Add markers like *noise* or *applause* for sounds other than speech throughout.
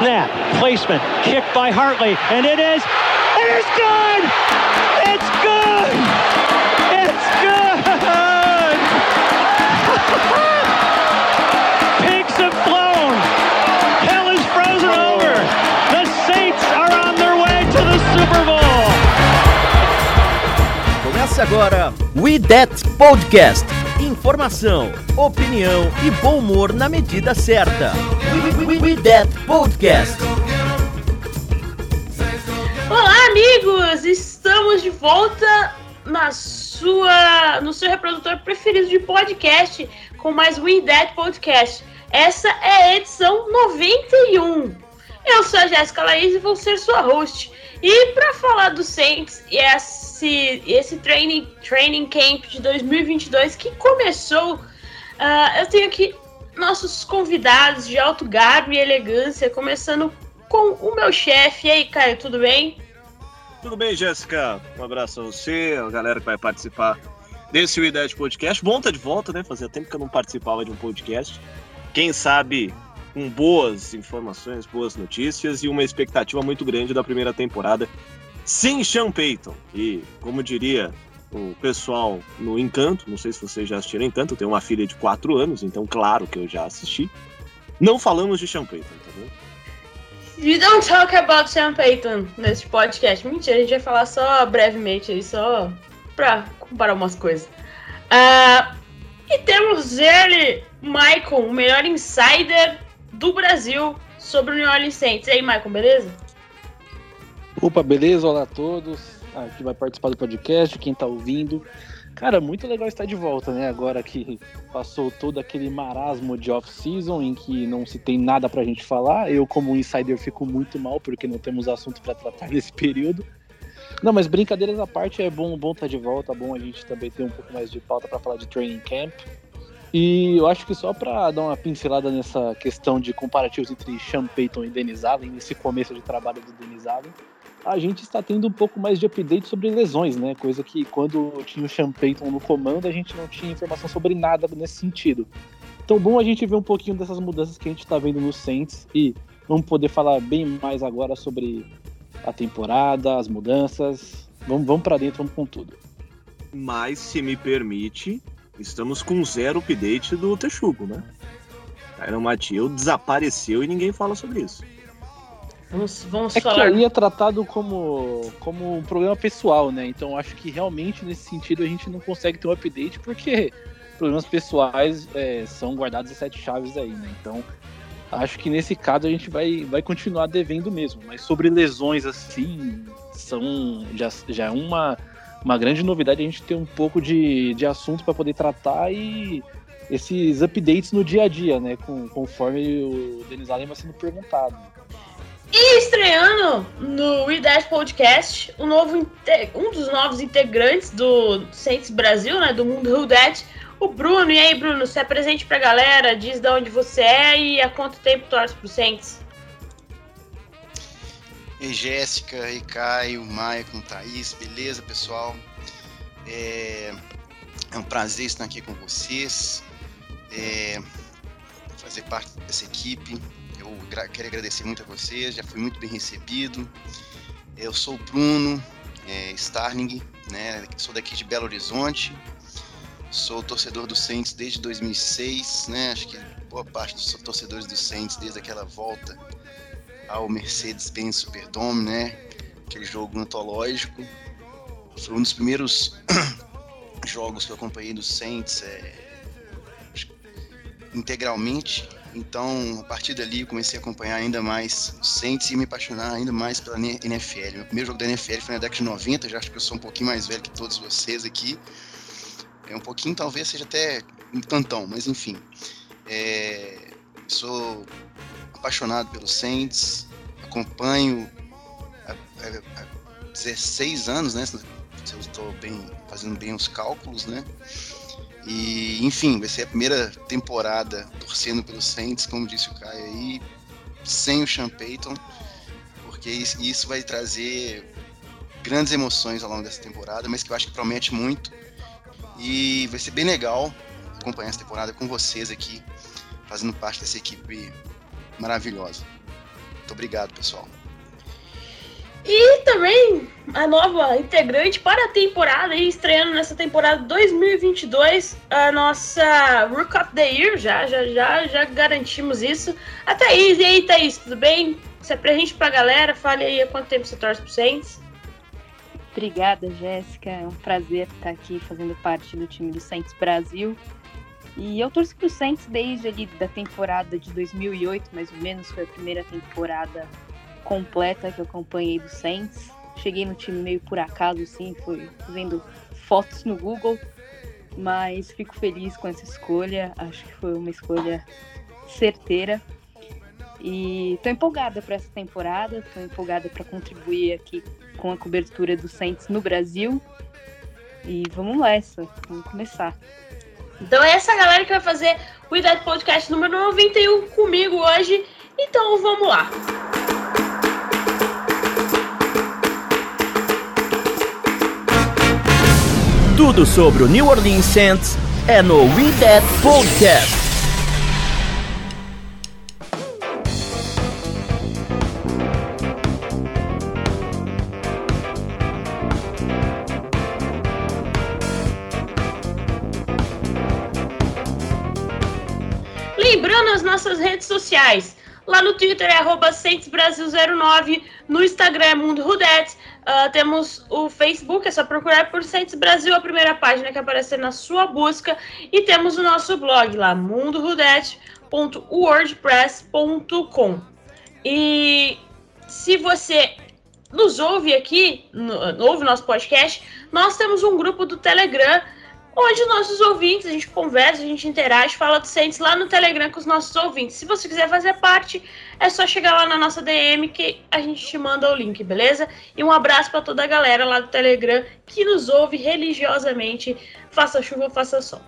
Snap, placement, kick by Hartley, and it is, it is good! Começa agora We That Podcast. Informação, opinião e bom humor na medida certa. We, That Podcast. Olá, amigos! Estamos de volta na sua, no seu reprodutor preferido de podcast com mais We That Podcast. Essa é a edição 91. Eu sou a Jéssica Laís e vou ser sua host. E para falar do Saints e esse, esse training, training Camp de 2022 que começou, uh, eu tenho aqui nossos convidados de alto garbo e elegância, começando com o meu chefe. E aí, Caio, tudo bem? Tudo bem, Jéssica? Um abraço a você, a galera que vai participar desse Ideia de Podcast. Bom tá de volta, né? Fazia tempo que eu não participava de um podcast. Quem sabe com boas informações, boas notícias e uma expectativa muito grande da primeira temporada sem Sean Payton. E, como diria o pessoal no Encanto, não sei se vocês já assistiram Encanto, eu tenho uma filha de 4 anos, então claro que eu já assisti. Não falamos de Sean Payton, tá bom? We don't talk about Sean Payton nesse podcast. Mentira, a gente vai falar só brevemente aí, só pra comparar umas coisas. Uh, e temos ele, Michael, o melhor insider do Brasil sobre o New Orleans Saints. E aí, Michael, beleza? Opa, beleza? Olá a todos. Ah, que vai participar do podcast, quem tá ouvindo. Cara, muito legal estar de volta, né? Agora que passou todo aquele marasmo de off-season em que não se tem nada pra gente falar. Eu, como insider, fico muito mal porque não temos assunto para tratar *laughs* nesse período. Não, mas brincadeiras à parte, é bom, bom estar de volta, bom a gente também ter um pouco mais de pauta para falar de training camp. E eu acho que só para dar uma pincelada nessa questão de comparativos entre Sean Payton e Dennis Allen, nesse começo de trabalho do Dennis Allen, a gente está tendo um pouco mais de update sobre lesões, né? Coisa que quando tinha o Sean no comando, a gente não tinha informação sobre nada nesse sentido. Então, bom a gente ver um pouquinho dessas mudanças que a gente está vendo no Saints e vamos poder falar bem mais agora sobre a temporada, as mudanças. Vamos, vamos para dentro, vamos com tudo. Mas, se me permite, estamos com zero update do Texugo, né? Tyron Mathieu desapareceu e ninguém fala sobre isso. Vamos, vamos É falar. que aí é tratado como, como um problema pessoal, né? Então acho que realmente nesse sentido a gente não consegue ter um update porque problemas pessoais é, são guardados em sete chaves aí, né? Então acho que nesse caso a gente vai, vai continuar devendo mesmo. Mas sobre lesões assim, são já, já é uma, uma grande novidade a gente ter um pouco de, de assunto para poder tratar e esses updates no dia a dia, né? Com, conforme o Denis Allen vai sendo perguntado. E estreando no We Podcast, o novo, um dos novos integrantes do Saints Brasil, né? Do mundo Who Dat, o Bruno. E aí, Bruno, se apresente pra galera, diz de onde você é e há quanto tempo torce pro Saints. Ei, Jéssica, ei, Caio, Maicon, Thaís, beleza, pessoal? É, é um prazer estar aqui com vocês, é, fazer parte dessa equipe. Quero agradecer muito a vocês, já fui muito bem recebido. Eu sou o Bruno é, Starling, né, sou daqui de Belo Horizonte, sou torcedor do Saints desde 2006, né, acho que boa parte dos torcedores do Saints desde aquela volta ao Mercedes-Benz Superdome, né? Aquele jogo antológico. Foi um dos primeiros *clears throat* jogos que eu acompanhei do Saints é, integralmente. Então, a partir dali, eu comecei a acompanhar ainda mais o Saints e me apaixonar ainda mais pela NFL. Meu primeiro jogo da NFL foi na década de 90, já acho que eu sou um pouquinho mais velho que todos vocês aqui. É um pouquinho, talvez seja até um tantão, mas enfim. É, sou apaixonado pelo Saints, acompanho há, há- há 16 anos, né? Se eu estou bem fazendo bem os cálculos, né? E enfim, vai ser a primeira temporada torcendo pelo Saints, como disse o Caio aí, sem o Sean Payton. porque isso, vai trazer grandes emoções ao longo dessa temporada, mas que eu acho que promete muito. E vai ser bem legal acompanhar essa temporada com vocês aqui, fazendo parte dessa equipe maravilhosa. Muito obrigado, pessoal. A nova integrante para a temporada, e estreando nessa temporada 2022, a nossa Rook of the Year, já, já, já, já garantimos isso. A Thaís, e aí Thaís, tudo bem? Se apresente pra galera, fale aí há quanto tempo você torce pro Saints. Obrigada, Jéssica. É um prazer estar aqui fazendo parte do time do Saints Brasil. E eu torço pro Saints desde ali da temporada de 2008, mais ou menos, foi a primeira temporada completa que eu acompanhei do Saints. Cheguei no time meio por acaso, assim, foi vendo fotos no Google, mas fico feliz com essa escolha. Acho que foi uma escolha certeira. E tô empolgada para essa temporada, tô empolgada para contribuir aqui com a cobertura do Saints no Brasil. E vamos nessa, vamos começar. Então é essa galera que vai fazer o Idade Podcast número 91 comigo hoje. Então vamos lá. Tudo sobre o New Orleans Saints é no We That Podcast. Lembrando as nossas redes sociais. Lá no Twitter é arroba Brasil09, no Instagram é Mundo Rudetes, uh, temos o Facebook, é só procurar por Saints Brasil, a primeira página que aparecer na sua busca, e temos o nosso blog lá, mundorudete.wordpress.com. E se você nos ouve aqui, no, ouve nosso podcast, nós temos um grupo do Telegram onde nossos ouvintes, a gente conversa, a gente interage, fala do Saints lá no Telegram com os nossos ouvintes. Se você quiser fazer parte, é só chegar lá na nossa DM que a gente te manda o link, beleza? E um abraço para toda a galera lá do Telegram que nos ouve religiosamente, faça chuva, faça sol.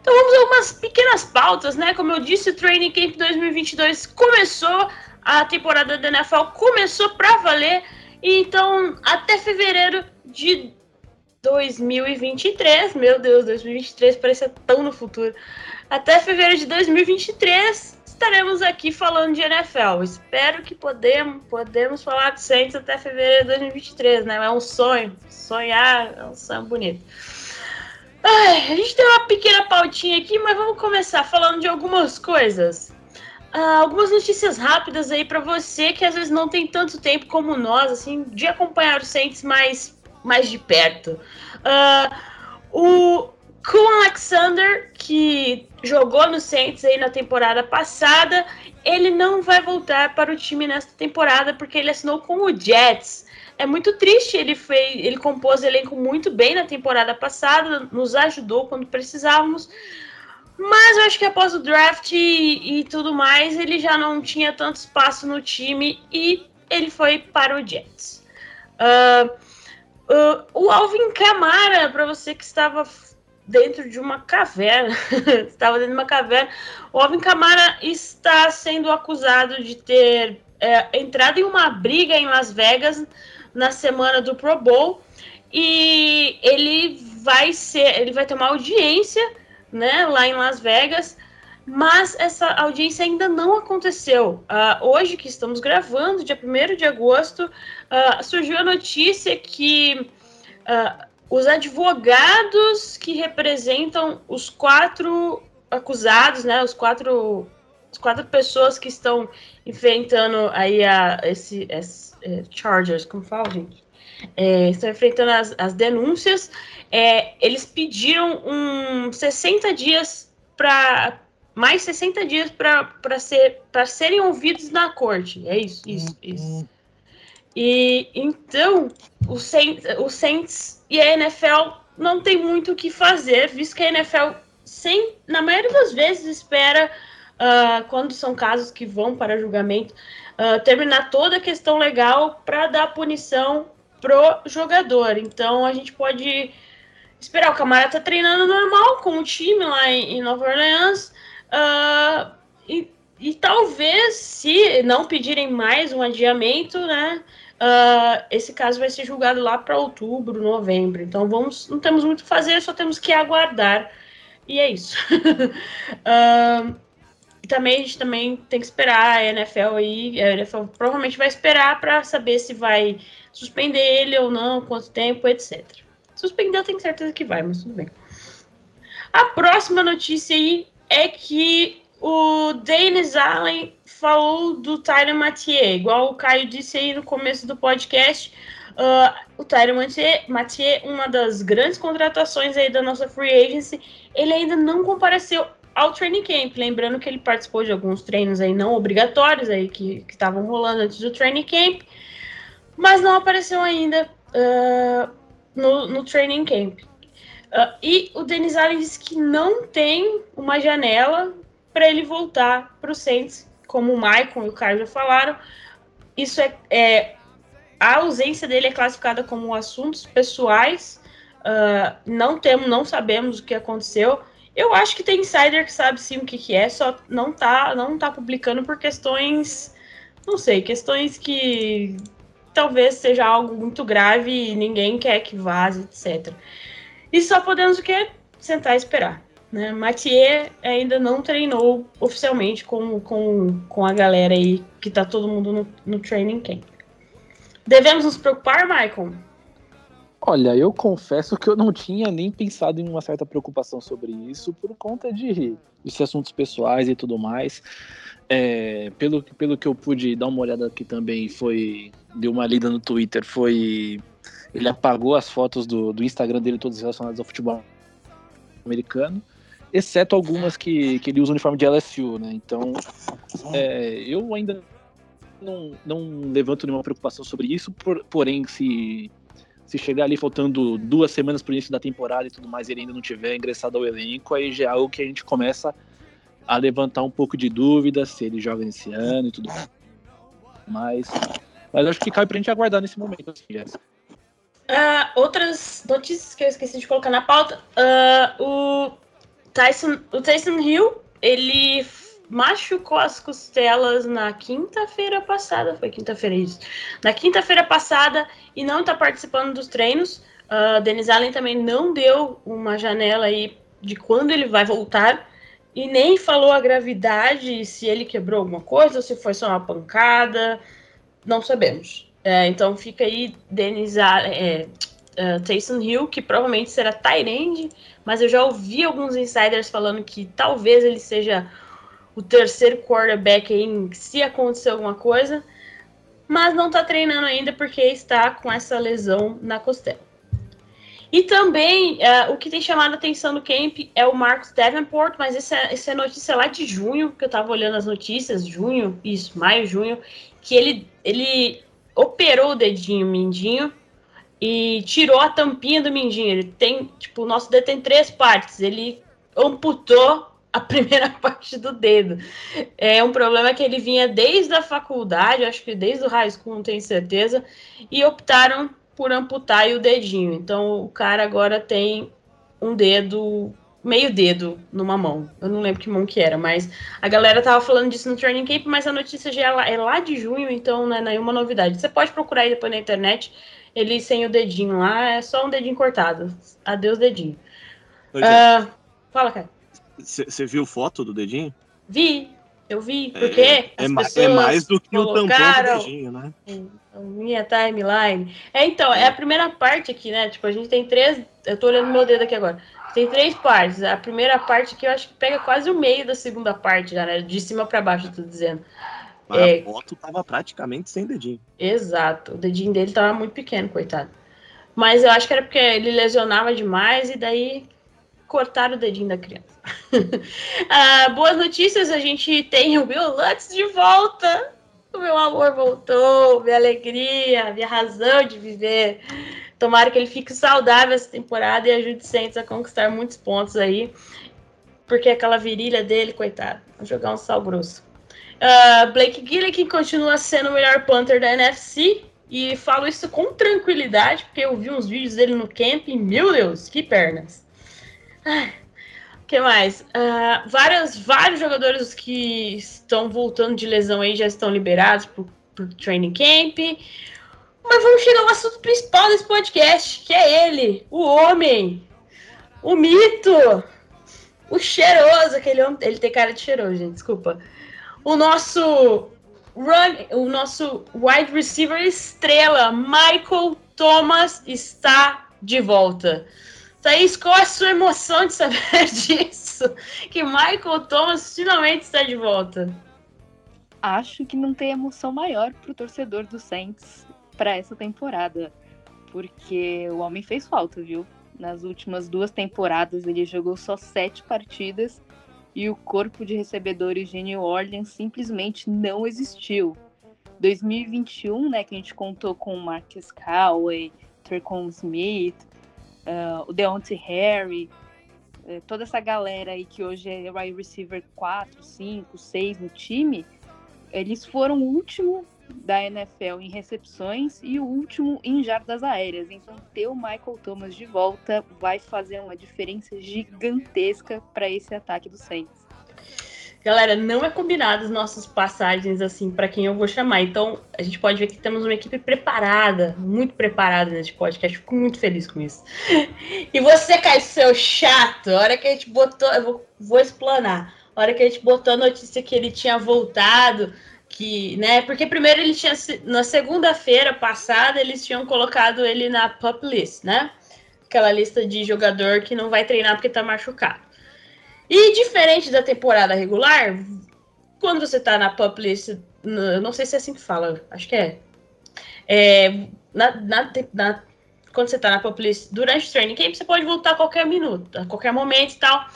Então vamos a algumas pequenas pautas, né? Como eu disse, o Training Camp 2022 começou, a temporada da NFL começou para valer, então até fevereiro de 2023, meu Deus, 2023 parece tão no futuro. Até fevereiro de 2023 estaremos aqui falando de NFL. Espero que podemos, podemos falar de Saints até fevereiro de 2023, né? É um sonho, sonhar é um sonho bonito. Ai, a gente tem uma pequena pautinha aqui, mas vamos começar falando de algumas coisas. Uh, algumas notícias rápidas aí para você que às vezes não tem tanto tempo como nós, assim, de acompanhar os Saints mais mais de perto. Uh, o Kuhn Alexander, que jogou no Saints aí na temporada passada, ele não vai voltar para o time nesta temporada porque ele assinou com o Jets. É muito triste, ele fez, ele compôs elenco muito bem na temporada passada, nos ajudou quando precisávamos. Mas eu acho que após o draft e, e tudo mais, ele já não tinha tanto espaço no time e ele foi para o Jets. Uh, Uh, o Alvin Camara, para você que estava dentro de uma caverna, *laughs* estava dentro de uma caverna, o Alvin Camara está sendo acusado de ter é, entrado em uma briga em Las Vegas na semana do Pro Bowl e ele vai ser, ele vai ter uma audiência, né, lá em Las Vegas mas essa audiência ainda não aconteceu. Uh, hoje que estamos gravando, dia 1 de agosto, uh, surgiu a notícia que uh, os advogados que representam os quatro acusados, né, os quatro, as quatro pessoas que estão enfrentando aí a, esse, esse é, chargers, como fala, gente? É, estão enfrentando as, as denúncias. É, eles pediram um 60 dias para mais 60 dias para ser, serem ouvidos na corte. É isso, isso, uhum. isso. E então o Saints, o Saints e a NFL não tem muito o que fazer, visto que a NFL, sem, na maioria das vezes, espera, uh, quando são casos que vão para julgamento, uh, terminar toda a questão legal para dar punição pro jogador. Então a gente pode esperar. O Camara tá treinando normal com o time lá em, em Nova Orleans. Uh, e, e talvez, se não pedirem mais um adiamento, né? Uh, esse caso vai ser julgado lá para outubro, novembro. Então vamos, não temos muito a fazer, só temos que aguardar. E é isso. uh, *laughs* também a gente também tem que esperar a NFL aí. A NFL provavelmente vai esperar para saber se vai suspender ele ou não, quanto tempo, etc. Suspender eu tenho certeza que vai, mas tudo bem. A próxima notícia aí é que o Dennis Allen falou do Tyron Mathieu, igual o Caio disse aí no começo do podcast. Uh, o Mathieu, Mathieu, uma das grandes contratações aí da nossa free agency, ele ainda não compareceu ao training camp. Lembrando que ele participou de alguns treinos aí não obrigatórios aí que estavam rolando antes do training camp mas não apareceu ainda uh, no, no training camp. Uh, e o Denis Allen disse que não tem uma janela para ele voltar para o Saints, como o Michael e o Carlos já falaram. Isso é, é, a ausência dele é classificada como assuntos pessoais. Uh, não temos, não sabemos o que aconteceu. Eu acho que tem insider que sabe sim o que, que é, só não tá, não tá publicando por questões, não sei, questões que talvez seja algo muito grave e ninguém quer que vaze, etc. E só podemos o quê? Sentar e esperar. Né? Mathieu ainda não treinou oficialmente com, com, com a galera aí, que tá todo mundo no, no training camp. Devemos nos preocupar, Michael? Olha, eu confesso que eu não tinha nem pensado em uma certa preocupação sobre isso por conta de, de assuntos pessoais e tudo mais. É, pelo, pelo que eu pude dar uma olhada aqui também, foi. Deu uma lida no Twitter, foi. Ele apagou as fotos do, do Instagram dele, todas relacionadas ao futebol americano, exceto algumas que, que ele usa o uniforme de LSU, né? Então, é, eu ainda não, não levanto nenhuma preocupação sobre isso, por, porém, se, se chegar ali faltando duas semanas para o início da temporada e tudo mais, ele ainda não tiver ingressado ao elenco, aí já é algo que a gente começa a levantar um pouco de dúvida se ele joga nesse ano e tudo mais. Mas acho que cabe pra gente aguardar nesse momento, assim. Uh, outras notícias que eu esqueci de colocar na pauta. Uh, o, Tyson, o Tyson Hill, ele machucou as costelas na quinta-feira passada. Foi quinta-feira isso. Na quinta-feira passada e não está participando dos treinos. Uh, Dennis Allen também não deu uma janela aí de quando ele vai voltar e nem falou a gravidade, se ele quebrou alguma coisa, se foi só uma pancada, não sabemos. É, então fica aí Denis é, uh, Taysom Hill, que provavelmente será Tyrande, mas eu já ouvi alguns insiders falando que talvez ele seja o terceiro quarterback aí, se acontecer alguma coisa, mas não está treinando ainda porque está com essa lesão na costela. E também, uh, o que tem chamado a atenção no camp é o Marcos Davenport, mas essa, essa é notícia lá de junho, que eu estava olhando as notícias, junho, isso, maio, junho, que ele, ele operou o dedinho mindinho e tirou a tampinha do mindinho. Ele tem, tipo, o nosso dedo tem três partes, ele amputou a *laughs* primeira parte do dedo. É um problema que ele vinha desde a faculdade, acho que desde o high school, não tenho certeza, e optaram por amputar o dedinho. Então o cara agora tem um dedo, meio dedo numa mão. Eu não lembro que mão que era, mas a galera tava falando disso no Training Camp, mas a notícia já é lá, é lá de junho, então não é nenhuma novidade. Você pode procurar aí depois na internet, ele sem o dedinho lá, é só um dedinho cortado. Adeus, dedinho. Uh, fala, cara. Você viu foto do dedinho? Vi, eu vi, é, porque é, é, é mais do que o tampão do dedinho, né? minha timeline. É, então, é a primeira parte aqui, né? Tipo, a gente tem três. Eu tô olhando meu dedo aqui agora. Tem três partes. A primeira parte que eu acho que pega quase o meio da segunda parte, já, né? De cima para baixo, eu tô dizendo. Mas é, a foto tava praticamente sem dedinho. Exato. O dedinho dele tava muito pequeno, coitado. Mas eu acho que era porque ele lesionava demais e daí cortaram o dedinho da criança. *laughs* ah, boas notícias, a gente tem o Bill Lutz de volta. O meu amor voltou, minha alegria, minha razão de viver. Tomara que ele fique saudável essa temporada e ajude o Saints a conquistar muitos pontos aí. Porque aquela virilha dele, coitado, jogar um sal grosso. Uh, Blake Gillick continua sendo o melhor punter da NFC. E falo isso com tranquilidade, porque eu vi uns vídeos dele no camp. Meu Deus, que pernas! Ah, que mais? Uh, vários, vários jogadores que estão voltando de lesão aí já estão liberados pro, pro training camp. Mas vamos chegar ao assunto principal desse podcast, que é ele, o homem, o mito, o cheiroso, aquele homem. Ele tem cara de cheiroso, gente, desculpa. O nosso run, o nosso wide receiver estrela, Michael Thomas, está de volta. Thaís, qual a sua emoção de saber *laughs* disso? Que Michael Thomas finalmente está de volta. Acho que não tem emoção maior para o torcedor do Saints para essa temporada, porque o homem fez falta, viu? Nas últimas duas temporadas ele jogou só sete partidas e o corpo de recebedores de New Orleans simplesmente não existiu. 2021, né, que a gente contou com Marcus Cowley, Tracon Smith, uh, o Deontay Harry, uh, toda essa galera aí que hoje é wide receiver 4, 5, 6 no time, eles foram o último da NFL em recepções e o último em jardas aéreas. Então, ter o Michael Thomas de volta vai fazer uma diferença gigantesca para esse ataque do Saints. Galera, não é combinado as nossas passagens assim para quem eu vou chamar. Então, a gente pode ver que temos uma equipe preparada, muito preparada nesse podcast. Fico muito feliz com isso. E você, Caio, seu chato, a hora que a gente botou, eu vou, vou explanar. A hora que a gente botou a notícia que ele tinha voltado, que, né? Porque primeiro ele tinha na segunda-feira passada eles tinham colocado ele na pup list, né? Aquela lista de jogador que não vai treinar porque tá machucado. E diferente da temporada regular, quando você tá na pup list, não sei se é assim que fala, acho que é. é na, na, na, quando você tá na pup list durante o training camp, você pode voltar a qualquer minuto, a qualquer momento e tal.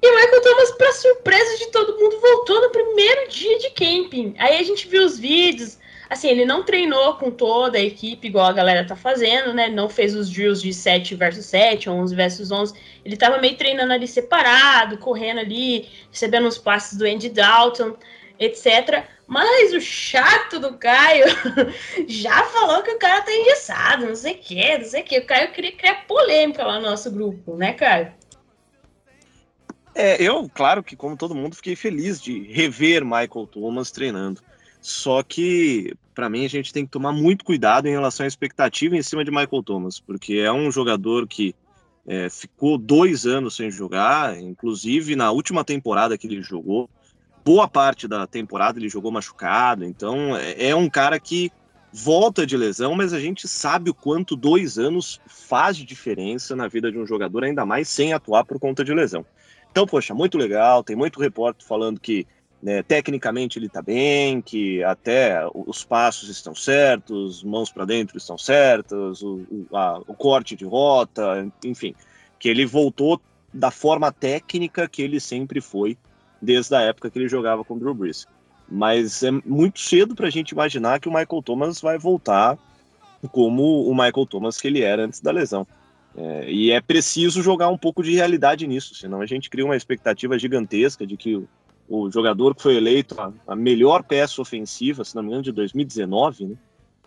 E Michael Thomas, para surpresa de todo mundo, voltou no primeiro dia de camping. Aí a gente viu os vídeos. Assim, ele não treinou com toda a equipe, igual a galera tá fazendo, né? Não fez os drills de 7 versus 7, 11 versus 11. Ele tava meio treinando ali separado, correndo ali, recebendo os passes do Andy Dalton, etc. Mas o chato do Caio *laughs* já falou que o cara tá engessado, não sei o que, não sei o que. O Caio queria criar polêmica lá no nosso grupo, né, Caio? É, eu, claro que, como todo mundo, fiquei feliz de rever Michael Thomas treinando. Só que, para mim, a gente tem que tomar muito cuidado em relação à expectativa em cima de Michael Thomas, porque é um jogador que é, ficou dois anos sem jogar, inclusive na última temporada que ele jogou, boa parte da temporada ele jogou machucado, então é, é um cara que volta de lesão, mas a gente sabe o quanto dois anos faz diferença na vida de um jogador, ainda mais sem atuar por conta de lesão. Então, poxa, muito legal. Tem muito repórter falando que né, tecnicamente ele está bem, que até os passos estão certos, mãos para dentro estão certas, o, o, o corte de rota, enfim, que ele voltou da forma técnica que ele sempre foi desde a época que ele jogava com o Drew Brees. Mas é muito cedo para a gente imaginar que o Michael Thomas vai voltar como o Michael Thomas que ele era antes da lesão. É, e é preciso jogar um pouco de realidade nisso, senão a gente cria uma expectativa gigantesca de que o, o jogador que foi eleito a, a, melhor peça ofensiva, se não me engano, de 2019, né,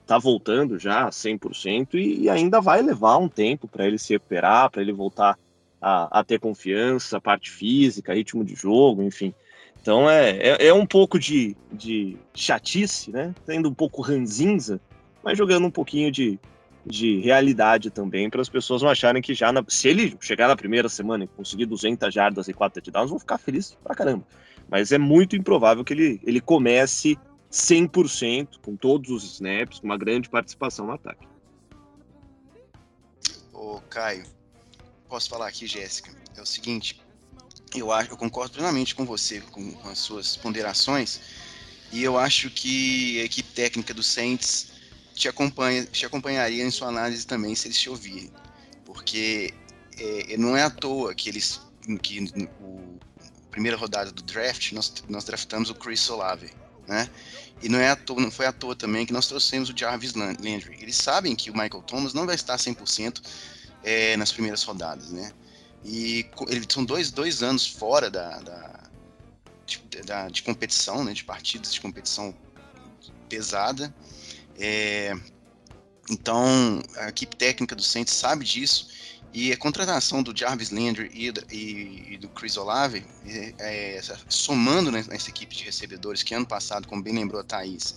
tá voltando já 100% e, e ainda vai levar um tempo para ele se recuperar, para ele voltar a, a, ter confiança, parte física, ritmo de jogo, enfim. Então é, é, é um pouco de, de chatice, né? Sendo um pouco ranzinza, mas jogando um pouquinho de, de realidade também, para as pessoas não acharem que já, na, se ele chegar na primeira semana e conseguir 200 jardas e 4 touchdowns, vão ficar felizes pra caramba. Mas é muito improvável que ele, ele comece 100%, com todos os snaps, com uma grande participação no ataque. Ô, Caio, posso falar aqui, Jéssica? É o seguinte, eu, acho, eu concordo plenamente com você, com, com as suas ponderações, e eu acho que a equipe técnica do Saints te, acompanha, te acompanharia em sua análise também se eles te ouvirem. Porque é, não é à toa que eles. que o primeira rodada do draft nós, nós draftamos o Chris Olave, né? E não, é à toa, não foi à toa também que nós trouxemos o Jarvis Landry. Eles sabem que o Michael Thomas não vai estar 100% é, nas primeiras rodadas, né? E eles são dois, dois anos fora da, da, de, da, de competição, né? De partidas de competição pesada. É, então, a equipe técnica do Saints sabe disso E a contratação do Jarvis Landry e, do Chris Olave, é, é, somando nessa equipe de recebedores, que ano passado, como bem lembrou a Thaís,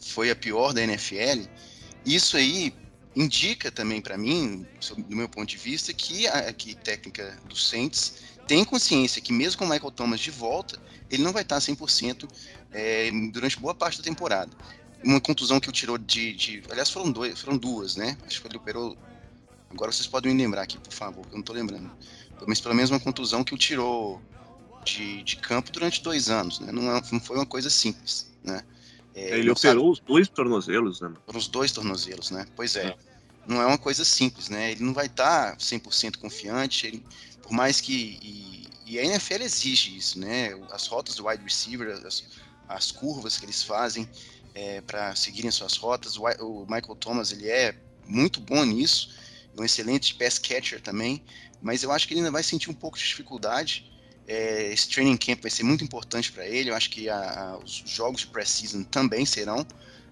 foi a pior da NFL, isso aí indica também para mim, do meu ponto de vista, que a equipe técnica do Saints tem consciência que mesmo com o Michael Thomas de volta, ele não vai estar 100% é, durante boa parte da temporada. Uma contusão que o tirou de, de, Aliás, foram, dois, foram duas, né? Acho que ele operou Agora vocês podem me lembrar aqui, por favor, que eu não tô lembrando. Mas pelo menos uma contusão que o tirou de, de campo durante dois anos, né? Não, é, não foi uma coisa simples, né? É, ele operou sabe... os dois tornozelos, né? Os dois tornozelos, né? Pois é. é. Não é uma coisa simples, né? Ele não vai estar tá 100% confiante, ele, por mais que... E, e, a NFL exige isso, né? As rotas do wide receiver, as, as curvas que eles fazem é, para seguirem suas rotas. O, Michael Thomas, ele é muito bom nisso um excelente pass catcher também, mas eu acho que ele ainda vai sentir um pouco de dificuldade. É, esse training camp vai ser muito importante para ele. Eu acho que a, a, os jogos de pré-season também serão,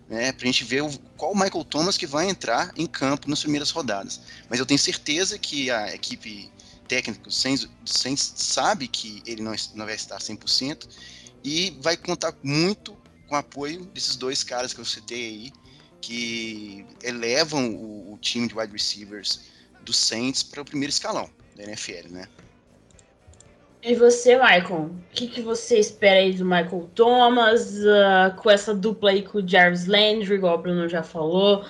né, para a gente ver o, qual o Michael Thomas que vai entrar em campo nas primeiras rodadas. Mas eu tenho certeza que a equipe técnica do sabe que ele não, não vai estar 100% e vai contar muito com apoio desses dois caras que eu citei aí, que elevam o, o time de wide receivers do Saints para o primeiro escalão da NFL, né? E você, Michael? O que, que você espera aí do Michael Thomas, uh, com essa dupla aí com o Jarvis Landry, igual o Bruno já falou,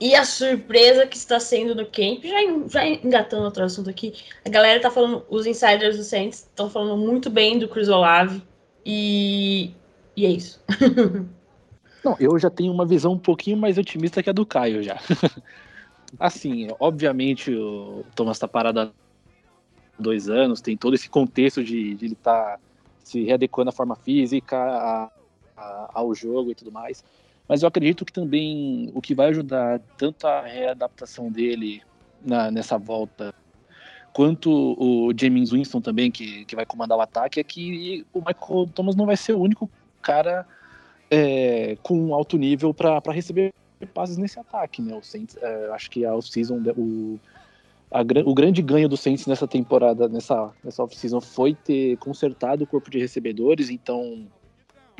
e a surpresa que está sendo no camp, já, já engatando outro assunto aqui, a galera tá falando, os insiders do Saints estão falando muito bem do Chris Olave, e, e é isso. *laughs* Não, eu já tenho uma visão um pouquinho mais otimista que a do Caio já. *laughs* assim, obviamente o Thomas está parado há dois anos, tem todo esse contexto de, de ele estar tá se readequando à forma física, a, a, ao jogo e tudo mais. Mas eu acredito que também o que vai ajudar tanto a readaptação dele na, nessa volta, quanto o James Winston também, que, que vai comandar o ataque, é que o Michael Thomas não vai ser o único cara é, com alto nível para receber passes nesse ataque, né? O Saints, é, acho que a off-season, o, o grande ganho do Saints nessa temporada, nessa, nessa off-season, foi ter consertado o corpo de recebedores, então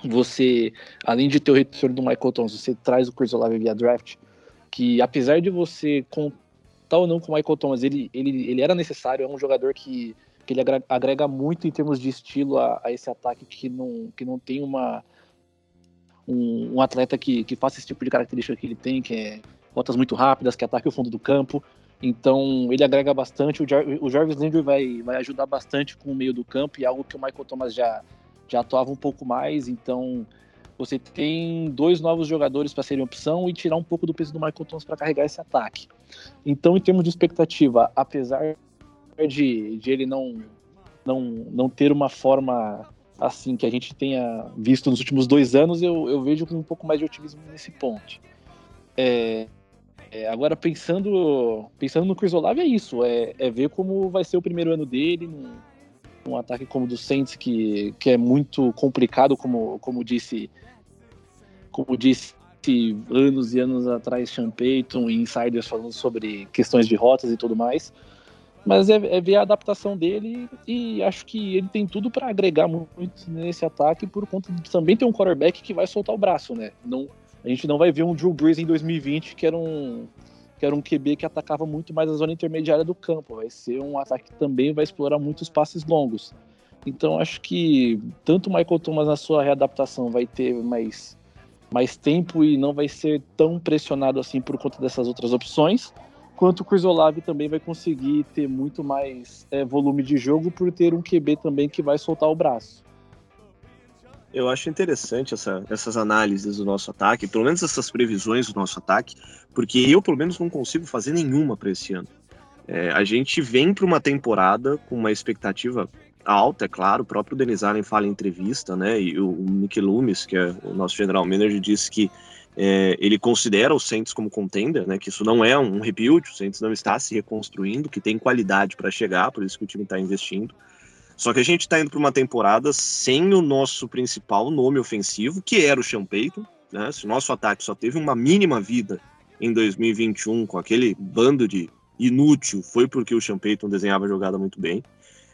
você, além de ter o retorno do Michael Thomas, você traz o Chris Olave via draft, que apesar de você contar ou não com o Michael Thomas, ele, ele, ele era necessário, é um jogador que, que ele agrega muito em termos de estilo a, a esse ataque que não, que não tem uma um, um, atleta que, que faça esse tipo de característica que ele tem, que é rotas muito rápidas, que ataque o fundo do campo. Então ele agrega bastante. O, Jar o Jarvis Landry vai, vai ajudar bastante com o meio do campo e é algo que o Michael Thomas já, já atuava um pouco mais. Então você tem dois novos jogadores para serem opção e tirar um pouco do peso do Michael Thomas para carregar esse ataque. Então, em termos de expectativa, apesar de, de ele não, não, não ter uma forma assim que a gente tenha visto nos últimos dois anos, eu, eu vejo com um pouco mais de otimismo nesse ponto. É, é, agora pensando pensando no Chris Olave é isso, é, é, ver como vai ser o primeiro ano dele num, num, ataque como o do Saints que, que é muito complicado, como, como disse como disse anos e anos atrás Sean Payton e insiders falando sobre questões de rotas e tudo mais. Mas é, é, ver a adaptação dele e acho que ele tem tudo para agregar muito nesse ataque por conta de também ter um quarterback que vai soltar o braço, né? Não, a gente não vai ver um Drew Brees em 2020 que era um que era um QB que atacava muito mais a zona intermediária do campo. Vai ser um ataque que também vai explorar muitos passes longos. Então acho que tanto o Michael Thomas na sua readaptação vai ter mais, mais tempo e não vai ser tão pressionado assim por conta dessas outras opções quanto o Chris Olave também vai conseguir ter muito mais é, volume de jogo por ter um QB também que vai soltar o braço. Eu acho interessante essa, essas análises do nosso ataque, pelo menos essas previsões do nosso ataque, porque eu, pelo menos, não consigo fazer nenhuma para esse ano. É, a gente vem para uma temporada com uma expectativa alta, é claro. O próprio Denis Allen fala em entrevista, né? E o, Mickey Loomis, que é o nosso general manager, disse que é, ele considera o Saints como contender, né, que isso não é um rebuild, o Saints não está se reconstruindo, que tem qualidade para chegar, por isso que o time está investindo. Só que a gente está indo para uma temporada sem o nosso principal nome ofensivo, que era o Sean Payton. Né? Se o nosso ataque só teve uma mínima vida em 2021 com aquele bando de inútil foi porque o Sean Payton desenhava a jogada muito bem.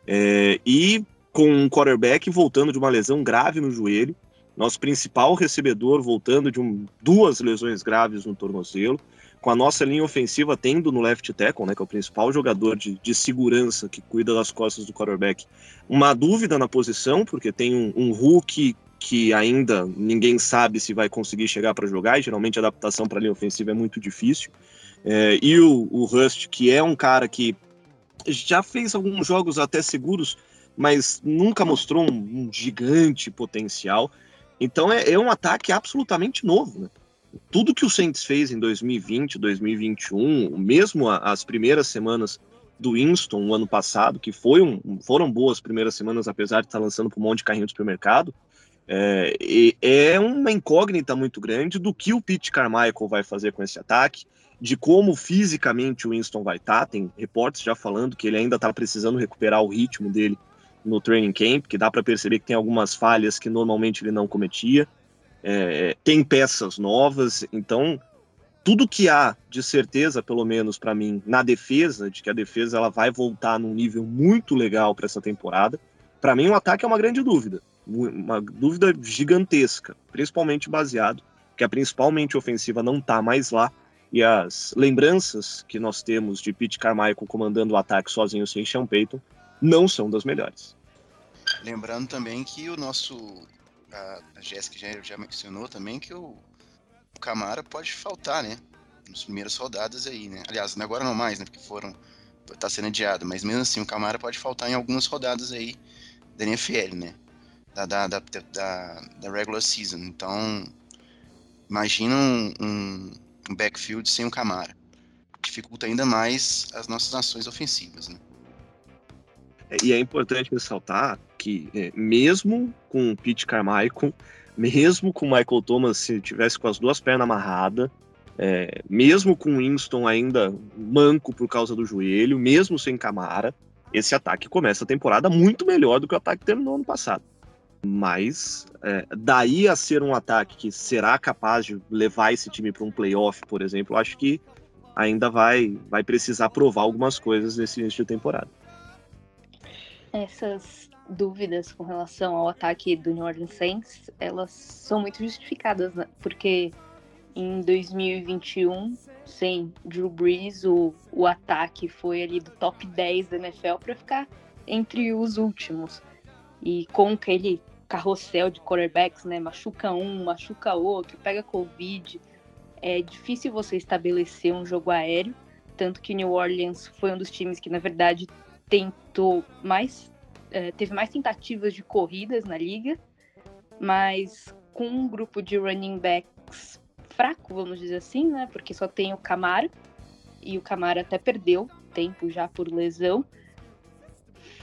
É, e com um quarterback voltando de uma lesão grave no joelho, nosso principal recebedor voltando de um, duas lesões graves no tornozelo, com a nossa linha ofensiva tendo no left tackle, né, que é o principal jogador de, de segurança que cuida das costas do quarterback, uma dúvida na posição, porque tem um, um Hulk que ainda ninguém sabe se vai conseguir chegar para jogar, e geralmente a adaptação para a linha ofensiva é muito difícil. É, e o, o Rust, que é um cara que já fez alguns jogos até seguros, mas nunca mostrou um, um gigante potencial. Então é, é, um ataque absolutamente novo. Né? Tudo que o Saints fez em 2020, 2021, mesmo as primeiras semanas do Winston no ano passado, que foi um, foram boas primeiras semanas, apesar de estar lançando para um monte de carrinho do supermercado, é, é uma incógnita muito grande do que o Pete Carmichael vai fazer com esse ataque, de como fisicamente o Winston vai estar. Tá. Tem reportes já falando que ele ainda está precisando recuperar o ritmo dele no training camp, que dá para perceber que tem algumas falhas que normalmente ele não cometia. É, tem peças novas, então tudo que há de certeza, pelo menos para mim, na defesa, de que a defesa ela vai voltar num nível muito legal para essa temporada. Para mim, o ataque é uma grande dúvida, uma dúvida gigantesca, principalmente baseado que a principalmente ofensiva não está mais lá e as lembranças que nós temos de Pete Carmichael comandando o ataque sozinho sem Sean Payton não são das melhores. Lembrando também que o nosso. A, Jéssica já, já mencionou também que o, o Camara pode faltar, né? Nas primeiras rodadas aí, né? Aliás, agora não mais, né? Porque foram. Tá sendo adiado, mas mesmo assim o Camara pode faltar em algumas rodadas aí da NFL, né? Da, da, da, da, da regular season. Então, imagina um, um, um backfield sem o Camara. Dificulta ainda mais as nossas ações ofensivas, né? É, e é importante ressaltar que, é, mesmo com o Pete Carmichael, mesmo com o Michael Thomas se tivesse com as duas pernas amarradas, é, mesmo com o Winston ainda manco por causa do joelho, mesmo sem Camara, esse ataque começa a temporada muito melhor do que o ataque que terminou ano passado. Mas é, daí a ser um ataque que será capaz de levar esse time para um playoff, por exemplo, acho que ainda vai, vai precisar provar algumas coisas nesse início de temporada essas dúvidas com relação ao ataque do New Orleans Saints, elas são muito justificadas, né? porque em 2021, sem Drew Brees, o, o ataque foi ali do top 10 da NFL para ficar entre os últimos. E com aquele carrossel de quarterbacks, né? Machuca um, machuca outro, pega Covid. É difícil você estabelecer um jogo aéreo. Tanto que New Orleans foi um dos times que, na verdade, tentou mais, é, teve mais tentativas de corridas na liga, mas com um grupo de running backs fraco, vamos dizer assim, né? Porque só tem o Camara e o Camara até perdeu tempo já por lesão.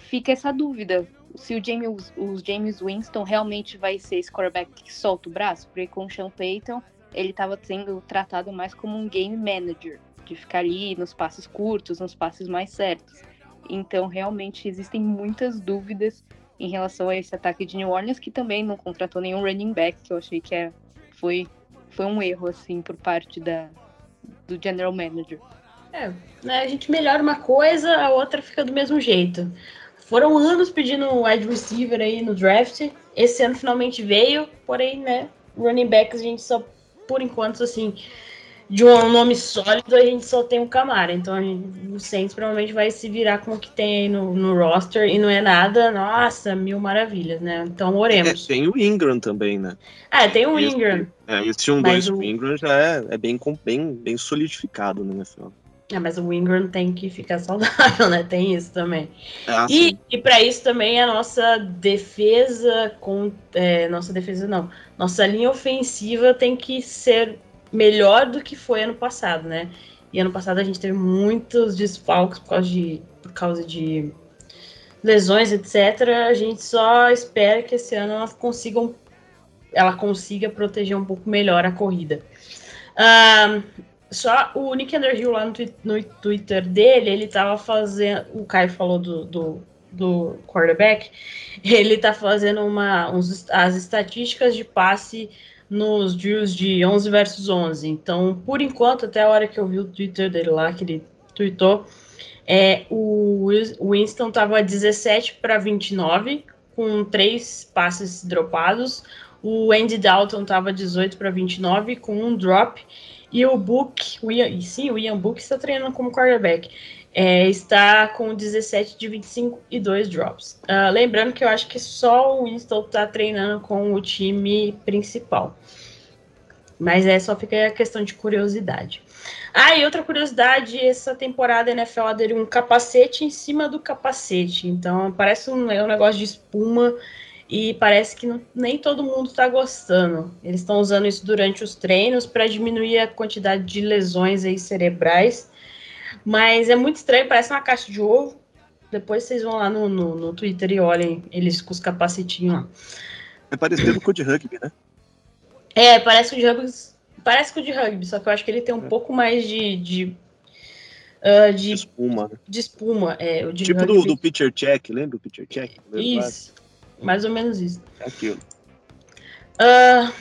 Fica essa dúvida se o James, o James Winston realmente vai ser esse quarterback que solta o braço, porque com o Sean Payton ele estava sendo tratado mais como um game manager, de ficar ali nos passes curtos, nos passes mais certos. Então, realmente, existem muitas dúvidas em relação a esse ataque de New Orleans, que também não contratou nenhum running back, que eu achei que é, foi, foi um erro, assim, por parte da, do general manager. É, né, a gente melhora uma coisa, a outra fica do mesmo jeito. Foram anos pedindo um wide receiver aí no draft, esse ano finalmente veio, porém, né, running backs a gente só, por enquanto, assim, de um nome sólido, a gente só tem o Camara. Então gente, o Saints provavelmente vai se virar com o que tem aí no, no roster e não é nada, nossa, mil maravilhas, né? Então oremos. É, tem o Ingram também, né? É, tem o Ingram. Esse, é, esse um dois o Ingram já é, é bem, bem, bem solidificado no NFL. É, mas o Ingram tem que ficar saudável, *laughs* né? Tem isso também. Ah, e e para isso também a nossa defesa com é, nossa defesa não, nossa linha ofensiva tem que ser melhor do que foi ano passado, né? E ano passado a gente teve muitos desfalques por causa de, por causa de lesões, etc. A gente só espera que esse ano ela consiga proteger um pouco melhor a corrida. Um, só o Nick Underhill lá no, no, Twitter dele, ele tava fazendo. O Caio falou do, do, do quarterback. Ele tá fazendo uma, uns, as estatísticas de passe nos drills de 11 versus 11. Então, por enquanto, até a hora que eu vi o Twitter dele lá, que ele tweetou. É, o Winston estava 17 para 29, com três passes dropados. O Andy Dalton estava 18 para 29, com um drop. E o Book, o Ian, sim, o Ian Book está treinando como quarterback. É, está com 17 de 25 e dois drops. Uh, lembrando que eu acho que só o Winston está treinando com o time principal. Mas é só fica a questão de curiosidade. Ah, e outra curiosidade, essa temporada a NFL aderiu um capacete em cima do capacete. Então parece um, é um negócio de espuma e parece que não, nem todo mundo está gostando. Eles estão usando isso durante os treinos para diminuir a quantidade de lesões aí cerebrais. Mas é muito estranho, parece uma caixa de ovo. Depois vocês vão lá no, no, no Twitter e olhem eles com os capacetinhos lá. É parecido com o de rugby, né? É, parece o de rugby, parece com o de rugby, só que eu acho que ele tem um é. pouco mais de. de, uh, de, espuma. Né? De espuma, é. O tipo do, do pitcher check, lembra o pitcher check? Isso, mais ou menos isso. É aquilo. Uh,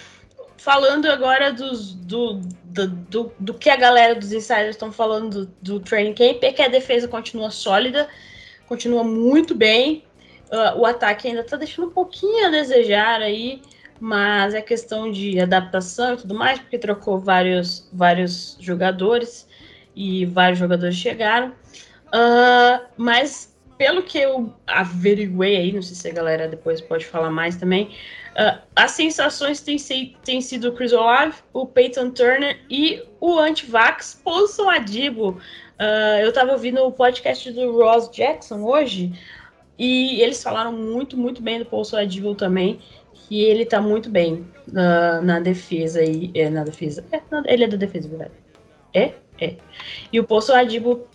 falando agora dos, do, do, do, do, que a galera dos insiders estão falando do, do training camp, é que a defesa continua sólida, continua muito bem. Uh, o ataque ainda está deixando um pouquinho a desejar aí mas é questão de adaptação e tudo mais, porque trocou vários, vários jogadores e vários jogadores chegaram. Uh, mas pelo que eu averiguei aí, não sei se a galera depois pode falar mais também, uh, as sensações têm, sido o Chris Olave, o Peyton Turner e o anti-vax Paulson Adibo. Uh, eu estava ouvindo o podcast do Ross Jackson hoje e eles falaram muito, muito bem do Paulson Adibo também que ele tá muito bem na, na defesa aí. É, na defesa. É, na, ele é da defesa, verdade. É? É. E o Poço Adibo,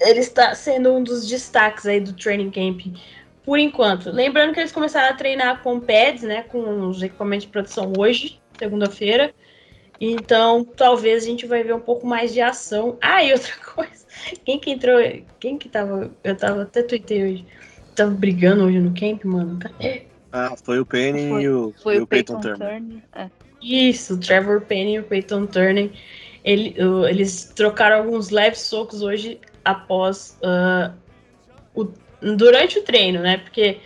ele está sendo um dos destaques aí do training camp por enquanto. Lembrando que eles começaram a treinar com pads, né? Com os equipamentos de produção hoje, segunda-feira. Então, talvez a gente vai ver um pouco mais de ação. *laughs* Ah, e outra coisa. Quem que entrou? Quem que tava. Eu tava até tuitei hoje. Tava brigando hoje no camp, mano. É, ah, foi o Penny foi, e o, foi e o, o Peyton, Peyton Turner. Turner. É. Isso, o Trevor Penny e o Peyton Turner. Ele, uh, eles trocaram alguns leves socos hoje após. Uh, o, durante o treino, né? Porque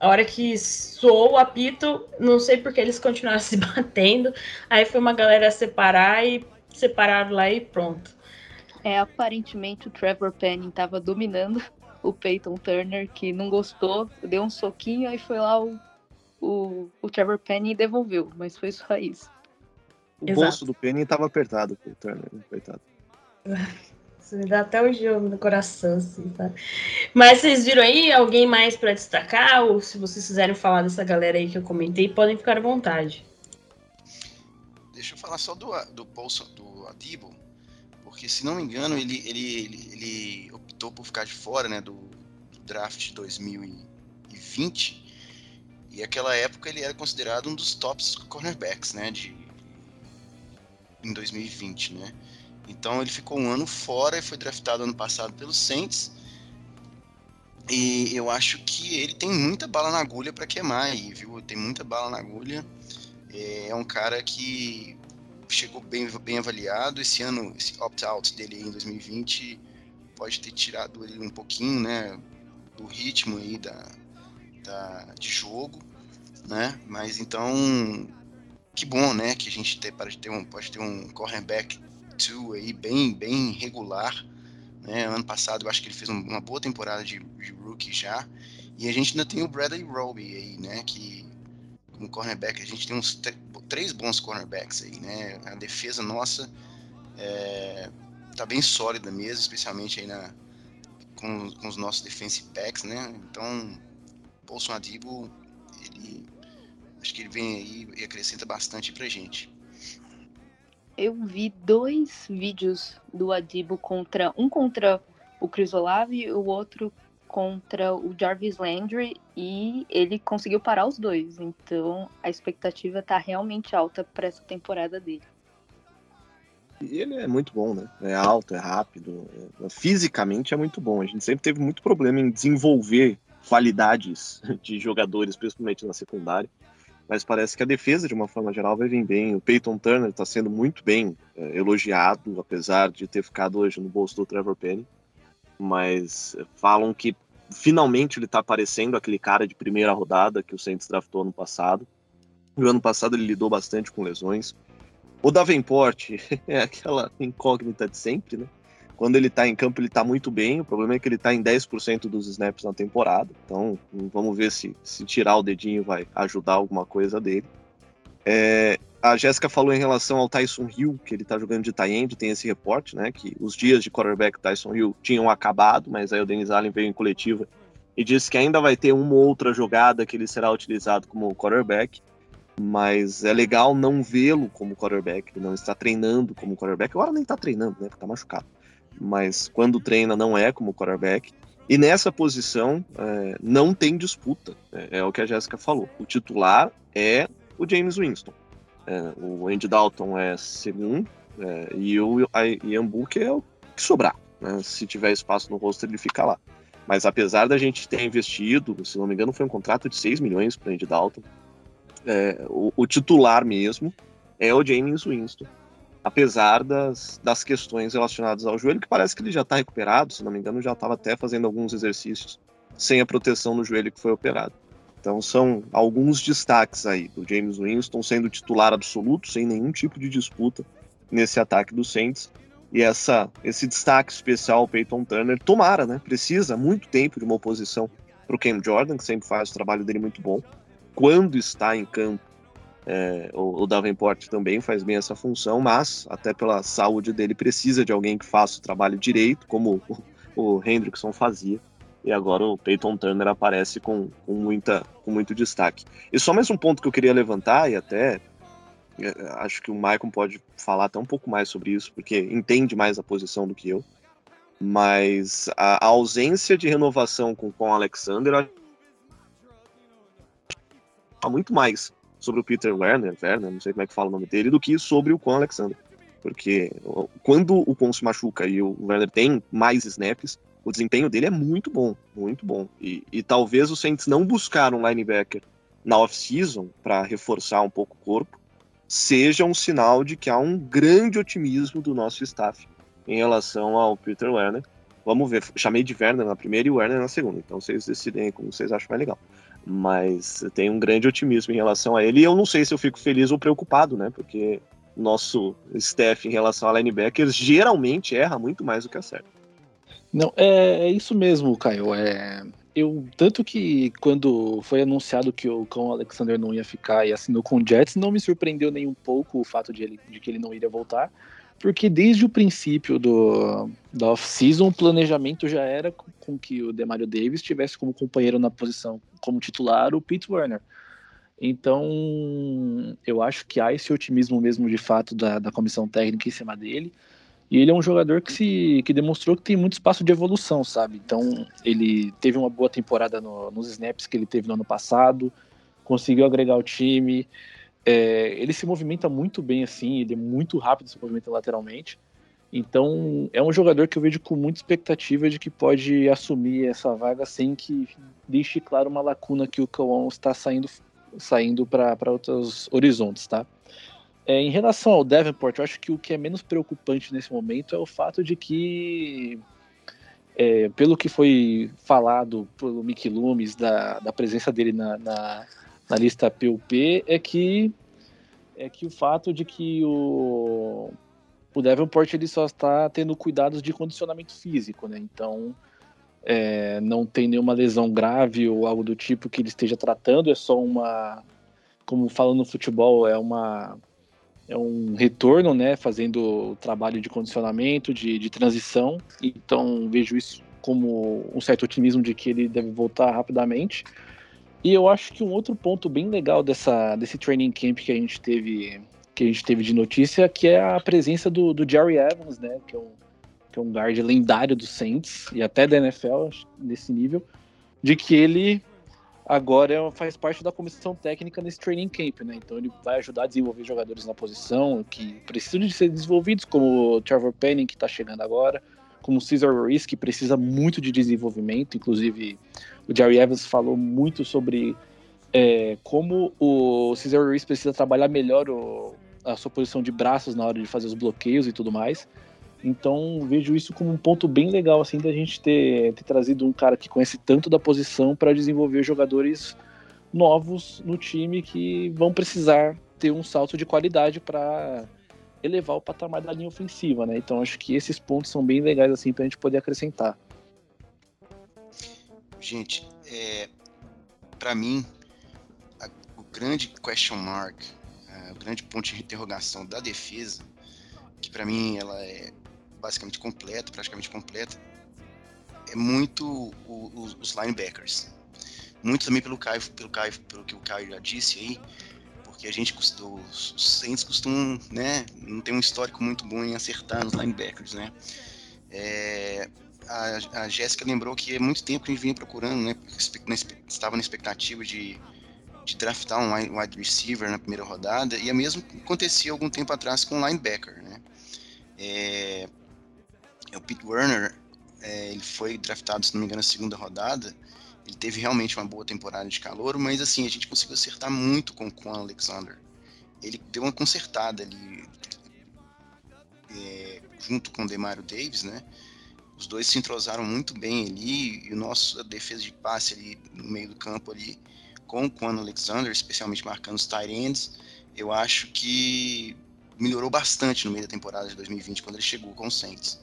a hora que soou o apito, não sei porque eles continuaram *laughs* se batendo. Aí foi uma galera separar e separaram lá e pronto. É, aparentemente o Trevor Penny estava dominando o Peyton Turner, que não gostou, deu um soquinho, aí foi lá o, o, o Trevor Penny devolveu, mas foi só isso. O Exato. bolso do Penny estava apertado pro Turner, coitado. *laughs* Isso me dá até um jogo no coração, assim, tá? Mas vocês viram aí alguém mais para destacar? Ou se vocês quiserem falar dessa galera aí que eu comentei, podem ficar à vontade. Deixa eu falar só do, do bolso do Adibo, porque se não me engano, ele, ele, ele, ele optou por ficar de fora né, do, do draft de 2020 e aquela época ele era considerado um dos tops cornerbacks, né, de em 2020, né? Então ele ficou um ano fora e foi draftado ano passado pelos Saints. E eu acho que ele tem muita bala na agulha para queimar aí, viu? Tem muita bala na agulha. É, é um cara que chegou bem, bem avaliado. Esse ano, esse opt-out dele em 2020 pode ter tirado ele um pouquinho, né? Do ritmo aí da, da, de jogo né? Mas então, que bom, né? Que a gente tem, pode ter um, pode ter um cornerback 2 aí bem, bem regular. Né? Ano passado eu acho que ele fez uma boa temporada de, de rookie já. E a gente ainda tem o Bradley Roby aí, né? Que como cornerback, a gente tem uns três bons cornerbacks aí, né? A defesa nossa é, tá bem sólida mesmo, especialmente aí na, com, com os nossos defensive backs, né? Então, Paulson Adibo, ele Acho que ele vem aí e acrescenta bastante pra gente. Eu vi dois vídeos do Adibo contra. Um contra o Chris Olave e o outro contra o Jarvis Landry e ele conseguiu parar os dois. Então a expectativa tá realmente alta para essa temporada dele. E ele é muito bom, né? É alto, é rápido, é... fisicamente é muito bom. A gente sempre teve muito problema em desenvolver qualidades *laughs* de jogadores, principalmente na secundária. Mas parece que a defesa, de uma forma geral, vai vir bem. O Peyton Turner está sendo muito bem é, elogiado, apesar de ter ficado hoje no bolso do Trevor Penny. Mas falam que finalmente ele está aparecendo aquele cara de primeira rodada que o Saints draftou ano passado. No ano passado ele lidou bastante com lesões. O Davenport *laughs* é aquela incógnita de sempre, né? Quando ele tá em campo, ele tá muito bem. O problema é que ele tá em 10% dos snaps na temporada. Então, vamos ver se, se tirar o dedinho vai ajudar alguma coisa dele. É, a Jéssica falou em relação ao Tyson Hill, que ele tá jogando de tie-end, tem esse reporte, né? Que os dias de quarterback Tyson Hill tinham acabado, mas aí o Denis Allen veio em coletiva e disse que ainda vai ter uma ou outra jogada que ele será utilizado como quarterback mas é legal não vê-lo como quarterback, ele não está treinando como quarterback, agora nem está treinando, né, porque está machucado, mas quando treina não é como quarterback, e nessa posição é, não tem disputa, é, é, o que a Jéssica falou, o titular é o James Winston, é, o Andy Dalton é segundo, é, e o Ian Book é o que sobrar, né, se tiver espaço no rosto ele fica lá. Mas apesar da gente ter investido, se não me engano, foi um contrato de 6 milhões para Andy Dalton, é, o, o, titular mesmo é o James Winston. Apesar das, das questões relacionadas ao joelho, que parece que ele já está recuperado, se não me engano, já estava até fazendo alguns exercícios sem a proteção no joelho que foi operado. Então são alguns destaques aí do James Winston sendo titular absoluto, sem nenhum tipo de disputa nesse ataque do Saints. E essa, esse destaque especial ao Peyton Turner, tomara, né? Precisa muito tempo de uma oposição para o Cam Jordan, que sempre faz o trabalho dele muito bom quando está em campo. É, o, o Davenport também faz bem essa função, mas até pela saúde dele precisa de alguém que faça o trabalho direito, como o, o Hendrickson fazia. E agora o Peyton Turner aparece com, com, muita, com muito destaque. E só mais um ponto que eu queria levantar, e até é, acho que o Maicon pode falar até um pouco mais sobre isso, porque entende mais a posição do que eu. Mas a, a ausência de renovação com o Alexander muito mais sobre o Peter Werner, Werner, não sei como é que fala o nome dele, do que sobre o Quan Alexander. Porque quando o Quan se machuca e o Werner tem mais snaps, o desempenho dele é muito bom, muito bom. E, e talvez o Saints não buscar um linebacker na off-season para reforçar um pouco o corpo, seja um sinal de que há um grande otimismo do nosso staff em relação ao Peter Werner. Vamos ver, chamei de Werner na primeira e Werner na segunda, então vocês decidem como vocês acham mais legal mas tem um grande otimismo em relação a ele. E eu não sei se eu fico feliz ou preocupado, né? Porque nosso staff em relação a linebackers geralmente erra muito mais do que acerta. Não, é, é isso mesmo, Caio. É, eu tanto que quando foi anunciado que o Cão Alexander não ia ficar e assinou com o Jets, não me surpreendeu nem um pouco o fato de, ele, de que ele não iria voltar porque desde o princípio do, da off-season, o planejamento já era com, com, que o Demario Davis tivesse como companheiro na posição como titular o Pete Werner. Então, eu acho que há esse otimismo mesmo de fato da, da comissão técnica em cima dele. E ele é um jogador que se que demonstrou que tem muito espaço de evolução, sabe? Então, ele teve uma boa temporada no, nos snaps que ele teve no ano passado, conseguiu agregar o time. É, ele se movimenta muito bem assim, ele é muito rápido, se movimenta lateralmente. Então, é um jogador que eu vejo com muita expectativa de que pode assumir essa vaga sem que deixe claro uma lacuna que o Cauã está saindo, saindo para outros horizontes, tá? É, em relação ao Davenport, eu acho que o que é menos preocupante nesse momento é o fato de que, é, pelo que foi falado pelo Mickey Loomis, da, da presença dele na, na na lista PUP é que é que o fato de que o o Davenport ele só está tendo cuidados de condicionamento físico, né? Então é, não tem nenhuma lesão grave ou algo do tipo que ele esteja tratando, é só uma, como falando no futebol, é uma é um retorno, né? Fazendo o trabalho de condicionamento, de, de transição. Então vejo isso como um certo otimismo de que ele deve voltar rapidamente. E eu acho que um outro ponto bem legal dessa, desse training camp que a gente teve que a gente teve de notícia, que é a presença do, do Jerry Evans, né, que é um, que é um guard lendário do Saints e até da NFL nesse nível, de que ele agora é, faz parte da comissão técnica nesse training camp, né? Então ele vai ajudar a desenvolver jogadores na posição que precisam de ser desenvolvidos, como o Trevor Penning que está chegando agora, como o Cesar Ruiz que precisa muito de desenvolvimento, inclusive o Jerry Evans falou muito sobre é, como o Cesar Ruiz precisa trabalhar melhor o, a sua posição de braços na hora de fazer os bloqueios e tudo mais. Então vejo isso como um ponto bem legal assim da gente ter, ter trazido um cara que conhece tanto da posição para desenvolver jogadores novos no time que vão precisar ter um salto de qualidade para elevar o patamar da linha ofensiva, né? Então acho que esses pontos são bem legais assim para a gente poder acrescentar. Gente, é, para mim a, o grande question mark, a, o grande ponto de interrogação da defesa, que para mim ela é basicamente completa, praticamente completa, é muito o, o, os linebackers. Muito também pelo Caio, pelo Caio, pelo que o Caio já disse aí, porque a gente custou, os Saints costumam, né, não tem um histórico muito bom em acertar nos linebackers, né? É, a, a Jéssica lembrou que é muito tempo que a gente vinha procurando, né? Estava na expectativa de, de draftar um wide receiver na primeira rodada, e a mesmo acontecia algum tempo atrás com um linebacker, né? É, o Pete Werner, é, ele foi draftado, se não me engano, na segunda rodada. Ele teve realmente uma boa temporada de calor, mas assim, a gente conseguiu acertar muito com o Quan Alexander. Ele deu uma consertada ali, é, junto com o Demario Davis, né? Os dois se entrosaram muito bem ali, e o nosso defesa de passe ali no meio do campo ali, com o Quan Alexander, especialmente marcando os tight ends, eu acho que melhorou bastante no meio da temporada de 2020, quando ele chegou com o Saints.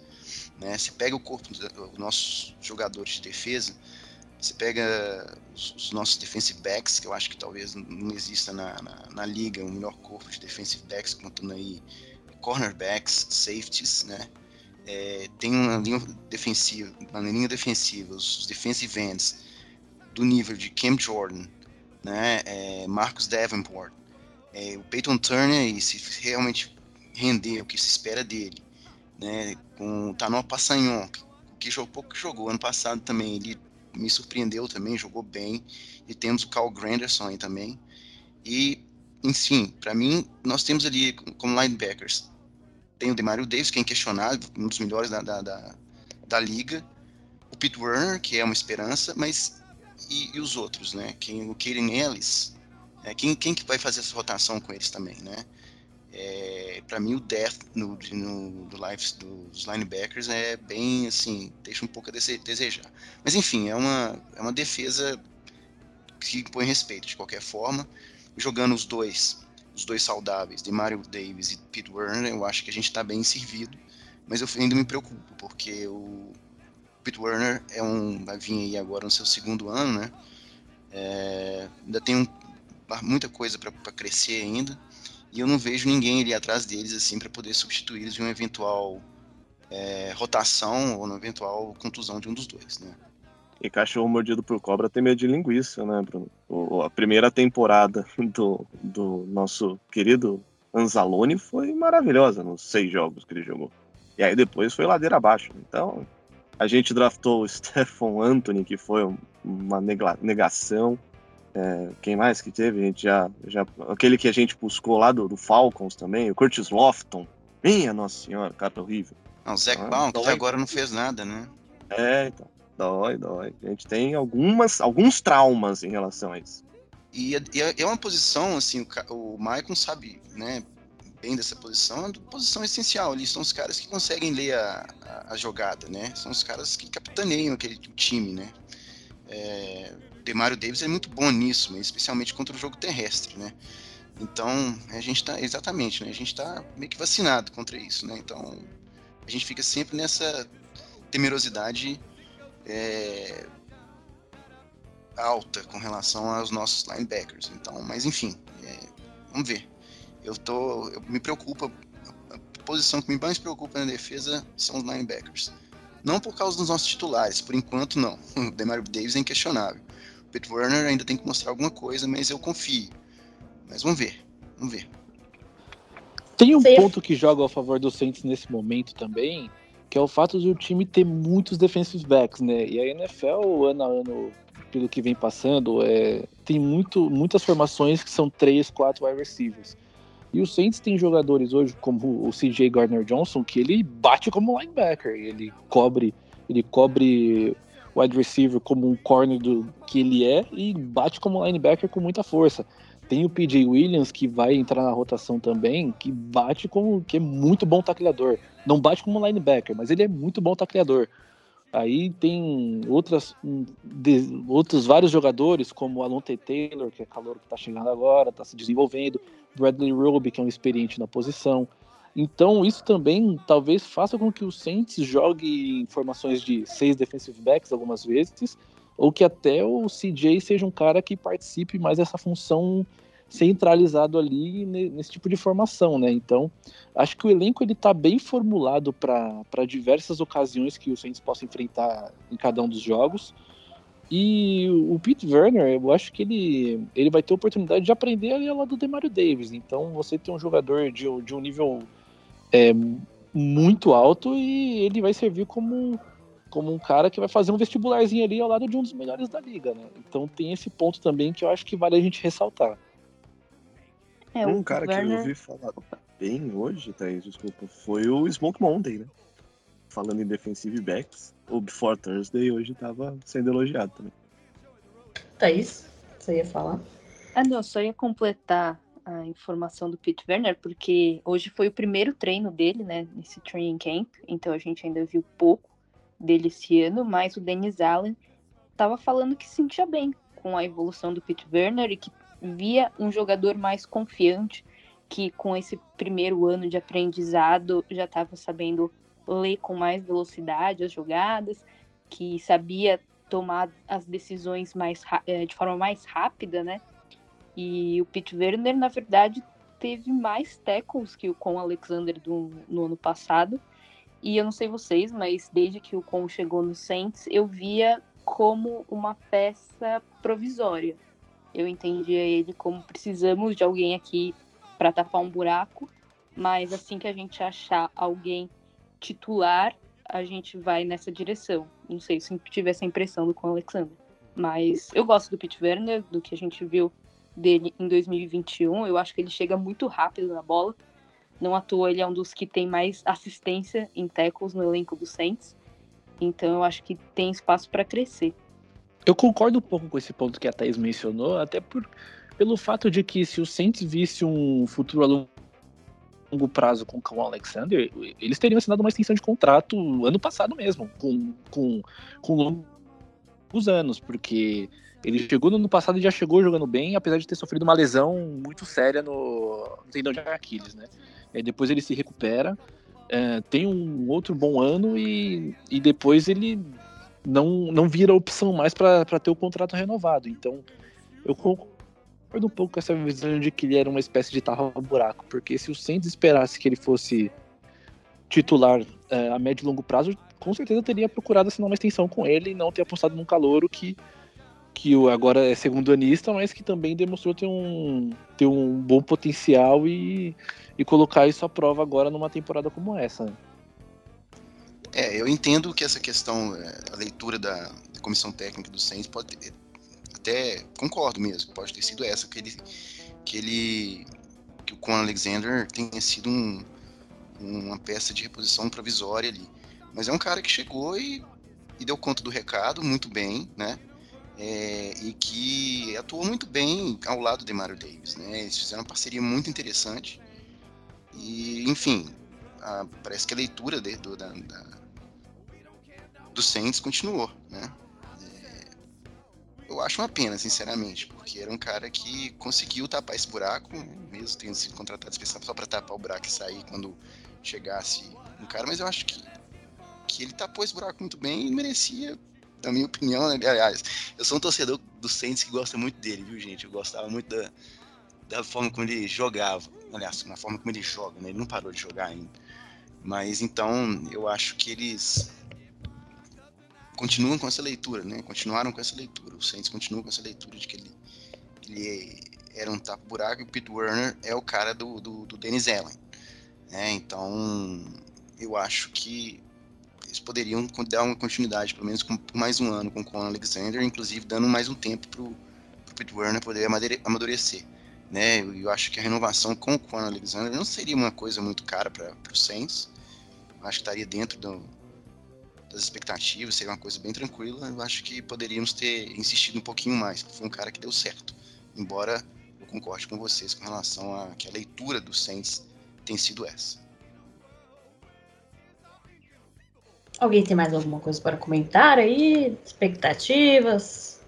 Né? Você pega o corpo dos nossos jogadores de defesa, você pega os, os, nossos defensive backs, que eu acho que talvez não exista na, na, na liga um melhor corpo de defensive backs, contando aí cornerbacks, safeties, né? É, tem uma linha defensiva, uma linha defensiva, os defensive ends do nível de Cam Jordan, né? É, Marcus Davenport, é, o Peyton Turner, e se realmente render o que se espera dele, né, com o Tanor Passanhon, que jogou pouco que jogou ano passado também, ele me surpreendeu também, jogou bem, e temos o Carl Granderson aí também, e, enfim, para mim, nós temos ali como linebackers, tem o Demario Davis, que é inquestionável, um dos melhores da, da, da, da liga, o Pete Werner, que é uma esperança, mas e, e os outros, né, quem, o Kaden Ellis, é, quem, quem que vai fazer essa rotação com eles também, né? É, para mim o death no, no, do life, dos linebackers é bem assim, deixa um pouco a desejar. Mas enfim, é uma, é uma defesa que impõe respeito de qualquer forma. Jogando os dois, os dois saudáveis, de Mario Davis e Pete Werner, eu acho que a gente está bem servido. Mas eu ainda me preocupo, porque o Pete Werner é um, vai vir aí agora no seu segundo ano, né? É, ainda tem um, muita coisa para crescer ainda. E eu não vejo ninguém ali atrás deles assim para poder substituí-los em uma eventual é, rotação ou uma eventual contusão de um dos dois, né? E cachorro mordido por cobra tem medo de linguiça, né, Bruno? O, a primeira temporada do, do nosso querido Anzalone foi maravilhosa nos seis jogos que ele jogou. E aí depois foi ladeira abaixo. Então, a gente draftou o *laughs* Stephen Anthony, que foi uma negação. É, quem mais que teve? A gente já, já. Aquele que a gente buscou lá do, do Falcons também, o Curtis Lofton. Minha Nossa Senhora, cara horrível. Não, o Zach ah, Baum, que até agora não fez nada, né? É, então. Dói, dói. A gente tem algumas, alguns traumas em relação a isso. E, é, é, é uma posição, assim, o, o Maicon sabe, né, bem dessa posição, é uma posição essencial ali. São os caras que conseguem ler a, a, a jogada, né? São os caras que capitaneiam aquele time, né? É, Demario Davis é muito bom nisso, especialmente contra o jogo terrestre, né? Então, a gente está exatamente, né? A gente está meio que vacinado contra isso, né? Então, a gente fica sempre nessa temerosidade é, alta com relação aos nossos linebackers. Então, mas enfim, é, vamos ver. Eu tô, eu me preocupa, a posição que me mais preocupa na defesa são os linebackers. Não por causa dos nossos titulares, por enquanto não. *laughs* O Demario Davis é inquestionável. Pete Werner ainda tem que mostrar alguma coisa, mas eu confio. Mas vamos ver, vamos ver. Tem um ponto que joga a favor do Saints nesse momento também, que é o fato de o time ter muitos defensive backs, né? E a NFL, ano a ano, pelo que vem passando, é, tem muito, muitas formações que são três, quatro wide receivers. E o Saints tem jogadores hoje, como o CJ Gardner Johnson, que ele bate como linebacker, ele cobre, ele cobre wide receiver como um corner do que ele é e bate como linebacker com muita força. Tem o PJ Williams que vai entrar na rotação também, que bate como que é muito bom tacleador. Não bate como linebacker, mas ele é muito bom tacleador. Aí tem outras, de, outros vários jogadores, como o Alonte Taylor, que é calor que está chegando agora, está se desenvolvendo, Bradley Roby, que é um experiente na posição. Então, isso também talvez faça com que o Saints jogue em formações de seis defensive backs algumas vezes, ou que até o CJ seja um cara que participe mais dessa função centralizado ali nesse tipo de formação, né? Então, acho que o elenco ele tá bem formulado para diversas ocasiões que o Saints possa enfrentar em cada um dos jogos. E o Pete Werner, eu acho que ele, ele vai ter oportunidade de aprender ali ao lado do Demario Davis. Então, você tem um jogador de, de um nível é, muito alto e ele vai servir como como um cara que vai fazer um vestibularzinho ali ao lado de um dos melhores da liga, né? Então tem esse ponto também que eu acho que vale a gente ressaltar. É, um cara Werner... que eu ouvi falar bem hoje, Thaís, desculpa, foi o Smoke Monday, né? Falando em defensive backs, o Before Thursday hoje tava sendo elogiado também. Thaís, você ia falar? Ah, não, só ia completar a informação do Pete Werner, porque hoje foi o primeiro treino dele, né, nesse training camp, então a gente ainda viu pouco dele esse ano, mas o Dennis Allen estava falando que se sentia bem com a evolução do Pete Werner e que via um jogador mais confiante, que com esse primeiro ano de aprendizado já estava sabendo ler com mais velocidade as jogadas, que sabia tomar as decisões mais eh, de forma mais rápida, né? E o Pete Werner, na verdade, teve mais tackles que o Con Alexander do, no ano passado. E eu não sei vocês, mas desde que o Con chegou no Saints, eu via como uma peça provisória. Eu entendia ele como precisamos de alguém aqui para tapar um buraco, mas assim que a gente achar alguém titular, a gente vai nessa direção. Não sei se tive essa impressão do Con Alexander. Mas eu gosto do Pete Werner, do que a gente viu dele em 2021. Eu acho que ele chega muito rápido na bola. Não à toa, ele é um dos que tem mais assistência em tackles no elenco do Saints. Então eu acho que tem espaço para crescer. Eu concordo um pouco com esse ponto que a Thaís mencionou, até por, pelo fato de que se o Saints visse um futuro a longo prazo com o Alexander, eles teriam assinado uma extensão de contrato ano passado mesmo, com, com, com longos anos, porque ele chegou no ano passado e já chegou jogando bem, apesar de ter sofrido uma lesão muito séria no, no tendão de Aquiles, né? E depois ele se recupera, é, tem um outro bom ano e, e depois ele não, não vira opção mais para ter o contrato renovado. Então, eu concordo um pouco com essa visão de que ele era uma espécie de tarra-buraco, porque se o Saints esperasse que ele fosse titular é, a médio e longo prazo, com certeza teria procurado assinar uma extensão com ele e não ter apostado num calouro que que agora é segundo anista, mas que também demonstrou ter um, ter um bom potencial e, e colocar isso à prova agora numa temporada como essa. É, eu entendo que essa questão, é, a leitura da, da comissão técnica do Saints pode ter, até concordo mesmo, pode ter sido essa que ele que ele que o Con Alexander tenha sido um, uma peça de reposição provisória ali, mas é um cara que chegou e, e deu conta do recado muito bem, né? é, e que atuou muito bem ao lado de Mario Davis. Né? Eles fizeram uma parceria muito interessante. E, enfim, a, parece que a leitura de, do, da, da, do Saints continuou. Né? É, eu acho uma pena, sinceramente, porque era um cara que conseguiu tapar esse buraco, mesmo tendo sido contratado especial só para tapar o buraco e sair quando chegasse um cara, mas eu acho que, que ele tapou esse buraco muito bem e merecia na minha opinião, né? aliás, eu sou um torcedor do Saints que gosta muito dele, viu, gente? Eu gostava muito da, da forma como ele jogava. Aliás, na forma como ele joga, né? Ele não parou de jogar ainda. Mas então, eu acho que eles continuam com essa leitura, né? Continuaram com essa leitura. O Saints continua com essa leitura de que ele, ele era um tapa-buraco e o Pete Werner é o cara do, do, do Dennis Allen. Né? Então, eu acho que eles poderiam dar uma continuidade, pelo menos com mais um ano com o Conor Alexander, inclusive dando mais um tempo para o Pete Werner poder amadurecer. Né? Eu, eu acho que a renovação com o Conor Alexander não seria uma coisa muito cara para o Saints. Acho que estaria dentro do, das expectativas, seria uma coisa bem tranquila, eu acho que poderíamos ter insistido um pouquinho mais, que foi um cara que deu certo. Embora eu concorde com vocês com relação a que a leitura do Saints tem sido essa. Alguém tem mais alguma coisa para comentar aí? Expectativas?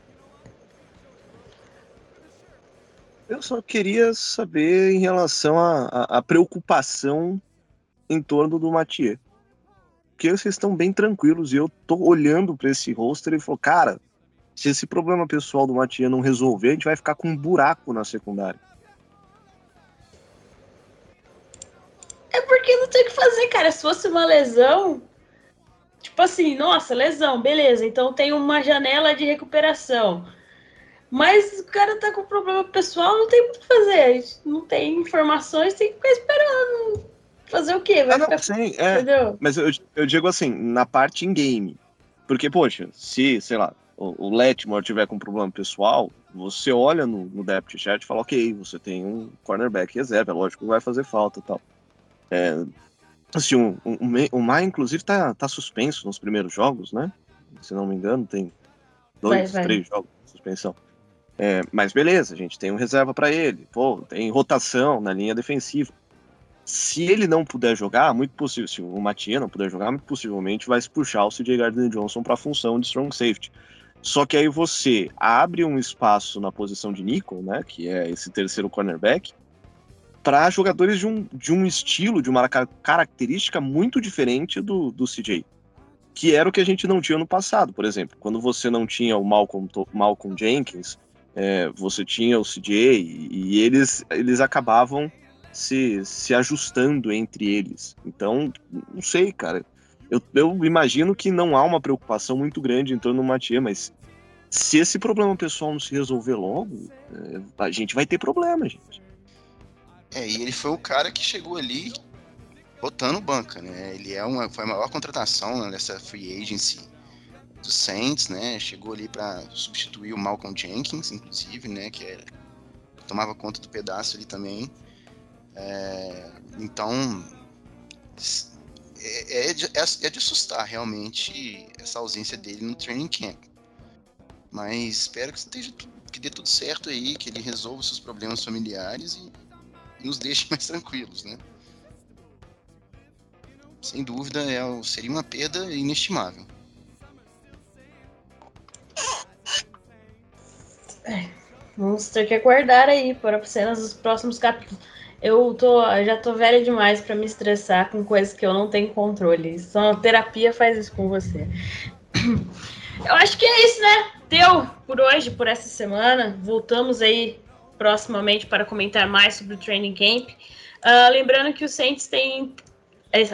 Eu só queria saber em relação à preocupação em torno do Mathieu. Porque vocês estão bem tranquilos e eu tô olhando para esse roster e falo, cara, se esse problema pessoal do Mathieu não resolver, a gente vai ficar com um buraco na secundária. É porque não tem o que fazer, cara. Se fosse uma lesão, tipo assim, nossa, lesão, beleza, então tem uma janela de recuperação. Mas o cara tá com problema pessoal, não tem muito o que fazer. Não tem informações, tem que ficar esperando. Fazer o quê? Vai Ah, não, ficar... sim, é. Entendeu? Mas eu, eu digo assim, na parte in-game. Porque, poxa, se, sei lá, o, o Letmore tiver com problema pessoal, você olha no, no depth chart e fala, ok, você tem um cornerback reserva, é lógico que vai fazer falta e tal. É, assim, o, o, o Maia, inclusive, tá, tá suspenso nos primeiros jogos, né? Se não me engano, tem dois, Vai, vai. três jogos de suspensão. É, mas beleza, a gente tem um reserva para ele. Pô, tem rotação na linha defensiva. Se ele não puder jogar, muito possível, se o Matia não puder jogar, muito possivelmente vai se puxar o CJ Gardner Johnson para a função de strong safety. Só que aí você abre um espaço na posição de nickel, né, que é esse terceiro cornerback, para jogadores de um, de um estilo, de uma ca- característica muito diferente do, do CJ. Que era o que a gente não tinha no passado, por exemplo. Quando você não tinha o Malcolm, Malcolm Jenkins, é, você tinha o CJ e, e eles, eles acabavam se, se ajustando entre eles. Então, não sei, cara. Eu, eu imagino que não há uma preocupação muito grande em torno do Matia, mas se esse problema pessoal não se resolver logo, é, a gente vai ter problema, gente. É, e ele foi o cara que chegou ali botando banca, né? Ele é uma, foi a maior contratação né, dessa free agency do Saints, né? Chegou ali para substituir o Malcolm Jenkins, inclusive, né? Que tomava conta do pedaço ali também. É, então, é, é, de, é, é de assustar realmente essa ausência dele no training camp. Mas espero que, esteja, que dê tudo certo aí, que ele resolva seus problemas familiares e, e nos deixe *laughs* mais tranquilos, né? Sem dúvida, é, seria uma perda inestimável. Vamos ter que aguardar aí para cenas dos próximos capítulos. Eu tô, já tô velha demais para me estressar com coisas que eu não tenho controle. Só a terapia faz isso com você. *clears throat* Eu acho que é isso, né? Deu por hoje, por essa semana. Voltamos aí proximamente para comentar mais sobre o Training Camp. Ah, lembrando que o Saints tem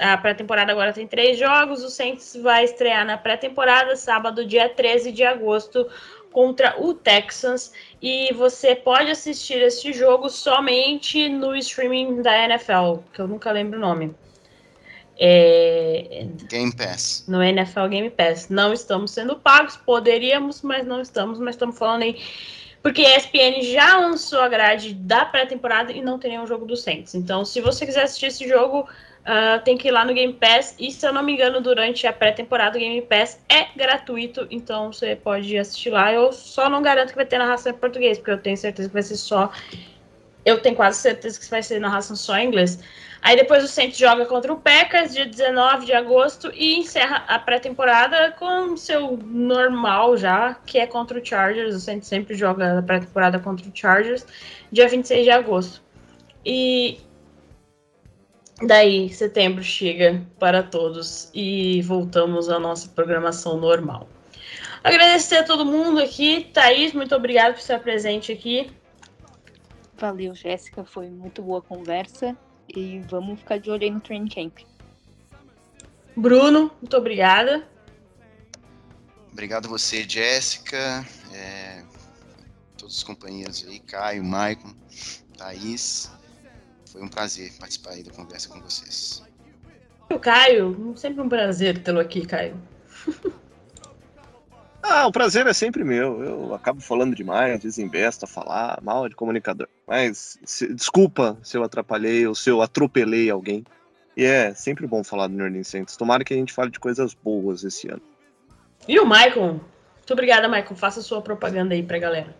a pré-temporada agora tem três jogos. O Saints vai estrear na pré-temporada sábado, dia 13 de agosto, contra o Texans. E você pode assistir este jogo somente no streaming da NFL, que eu nunca lembro o nome. É, Game Pass. no NFL Game Pass. Não estamos sendo pagos, poderíamos, mas não estamos, mas estamos falando aí. Porque a ESPN já lançou a grade da pré-temporada e não tem nenhum jogo do Saints. Então, se você quiser assistir esse jogo, ah, tem que ir lá no Game Pass. E se eu não me engano, durante a pré-temporada, o Game Pass é gratuito. Então, você pode assistir lá. Eu só não garanto que vai ter narração em português, porque eu tenho certeza que vai ser só. Eu tenho quase certeza que vai ser narração só em inglês. Aí depois o Saints joga contra o Packers, dia 19 de agosto, e encerra a pré-temporada com seu normal já, que é contra o Chargers. O Saints sempre joga a pré-temporada contra o Chargers, dia 26 de agosto. E daí setembro chega para todos e voltamos à nossa programação normal. Agradecer a todo mundo aqui. Thaís, muito obrigado por estar presente aqui. Valeu, Jéssica. Foi muito boa a conversa. E vamos ficar de olho aí no training camp. Bruno, muito obrigada. Obrigado você, Jéssica, é, todos os companheiros aí, Caio, Maicon, Thaís. Foi um prazer participar aí da conversa com vocês. O Caio, sempre um prazer tê-lo aqui, Caio. *laughs* Ah, o prazer é sempre meu. Eu acabo falando demais, desembesta falar, mal de comunicador. Mas se- desculpa se eu atrapalhei ou se eu atropelei alguém. E é sempre bom falar do Orleans Saints. Tomara que a gente fale de coisas boas esse ano. E o Michael? Muito obrigada, Michael. Faça sua propaganda aí pra galera.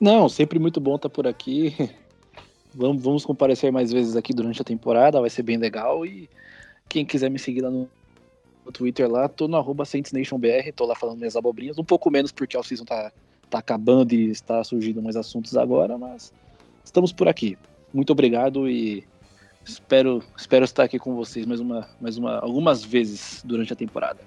Não, sempre muito bom estar por aqui. *laughs* Vamos, vamos comparecer mais vezes aqui durante a temporada, vai ser bem legal. E quem quiser me seguir lá no, no Twitter lá, tô no arroba SaintsNationBR, tô lá falando minhas abobrinhas, um pouco menos porque a season tá, tá acabando e está surgindo mais assuntos agora, mas estamos por aqui. Muito obrigado e espero, espero estar aqui com vocês mais uma, mais uma, algumas vezes durante a temporada.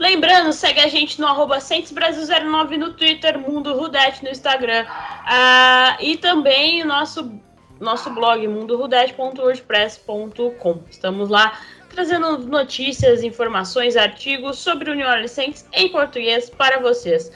Lembrando, segue a gente no arroba Brasil09 no Twitter, Mundo Rudete no Instagram. Ah, e também o nosso, nosso blog, mundorudete.wordpress.com. Estamos lá trazendo notícias, informações, artigos sobre o New Orleans Saints em português para vocês.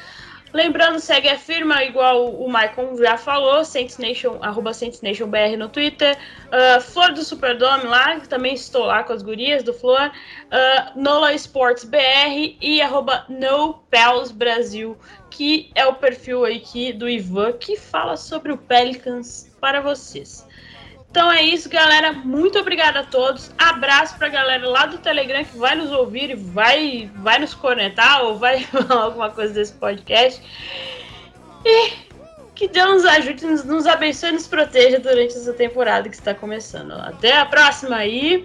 Lembrando, segue a firma, igual o Maicon já falou, Saints Nation, arroba Saints Nation BR no Twitter, uh, Flor do Superdome lá, também estou lá com as gurias do Flor, uh, Nola Sports BR e arroba No Pels Brasil, que é o perfil aqui do Ivan, que fala sobre o Pelicans para vocês. Então é isso, galera. Muito obrigada a todos. Abraço pra galera lá do Telegram que vai nos ouvir e vai, vai nos conectar ou vai *laughs* alguma coisa desse podcast. E que Deus nos ajude, nos, nos abençoe e nos proteja durante essa temporada que está começando. Até a próxima aí.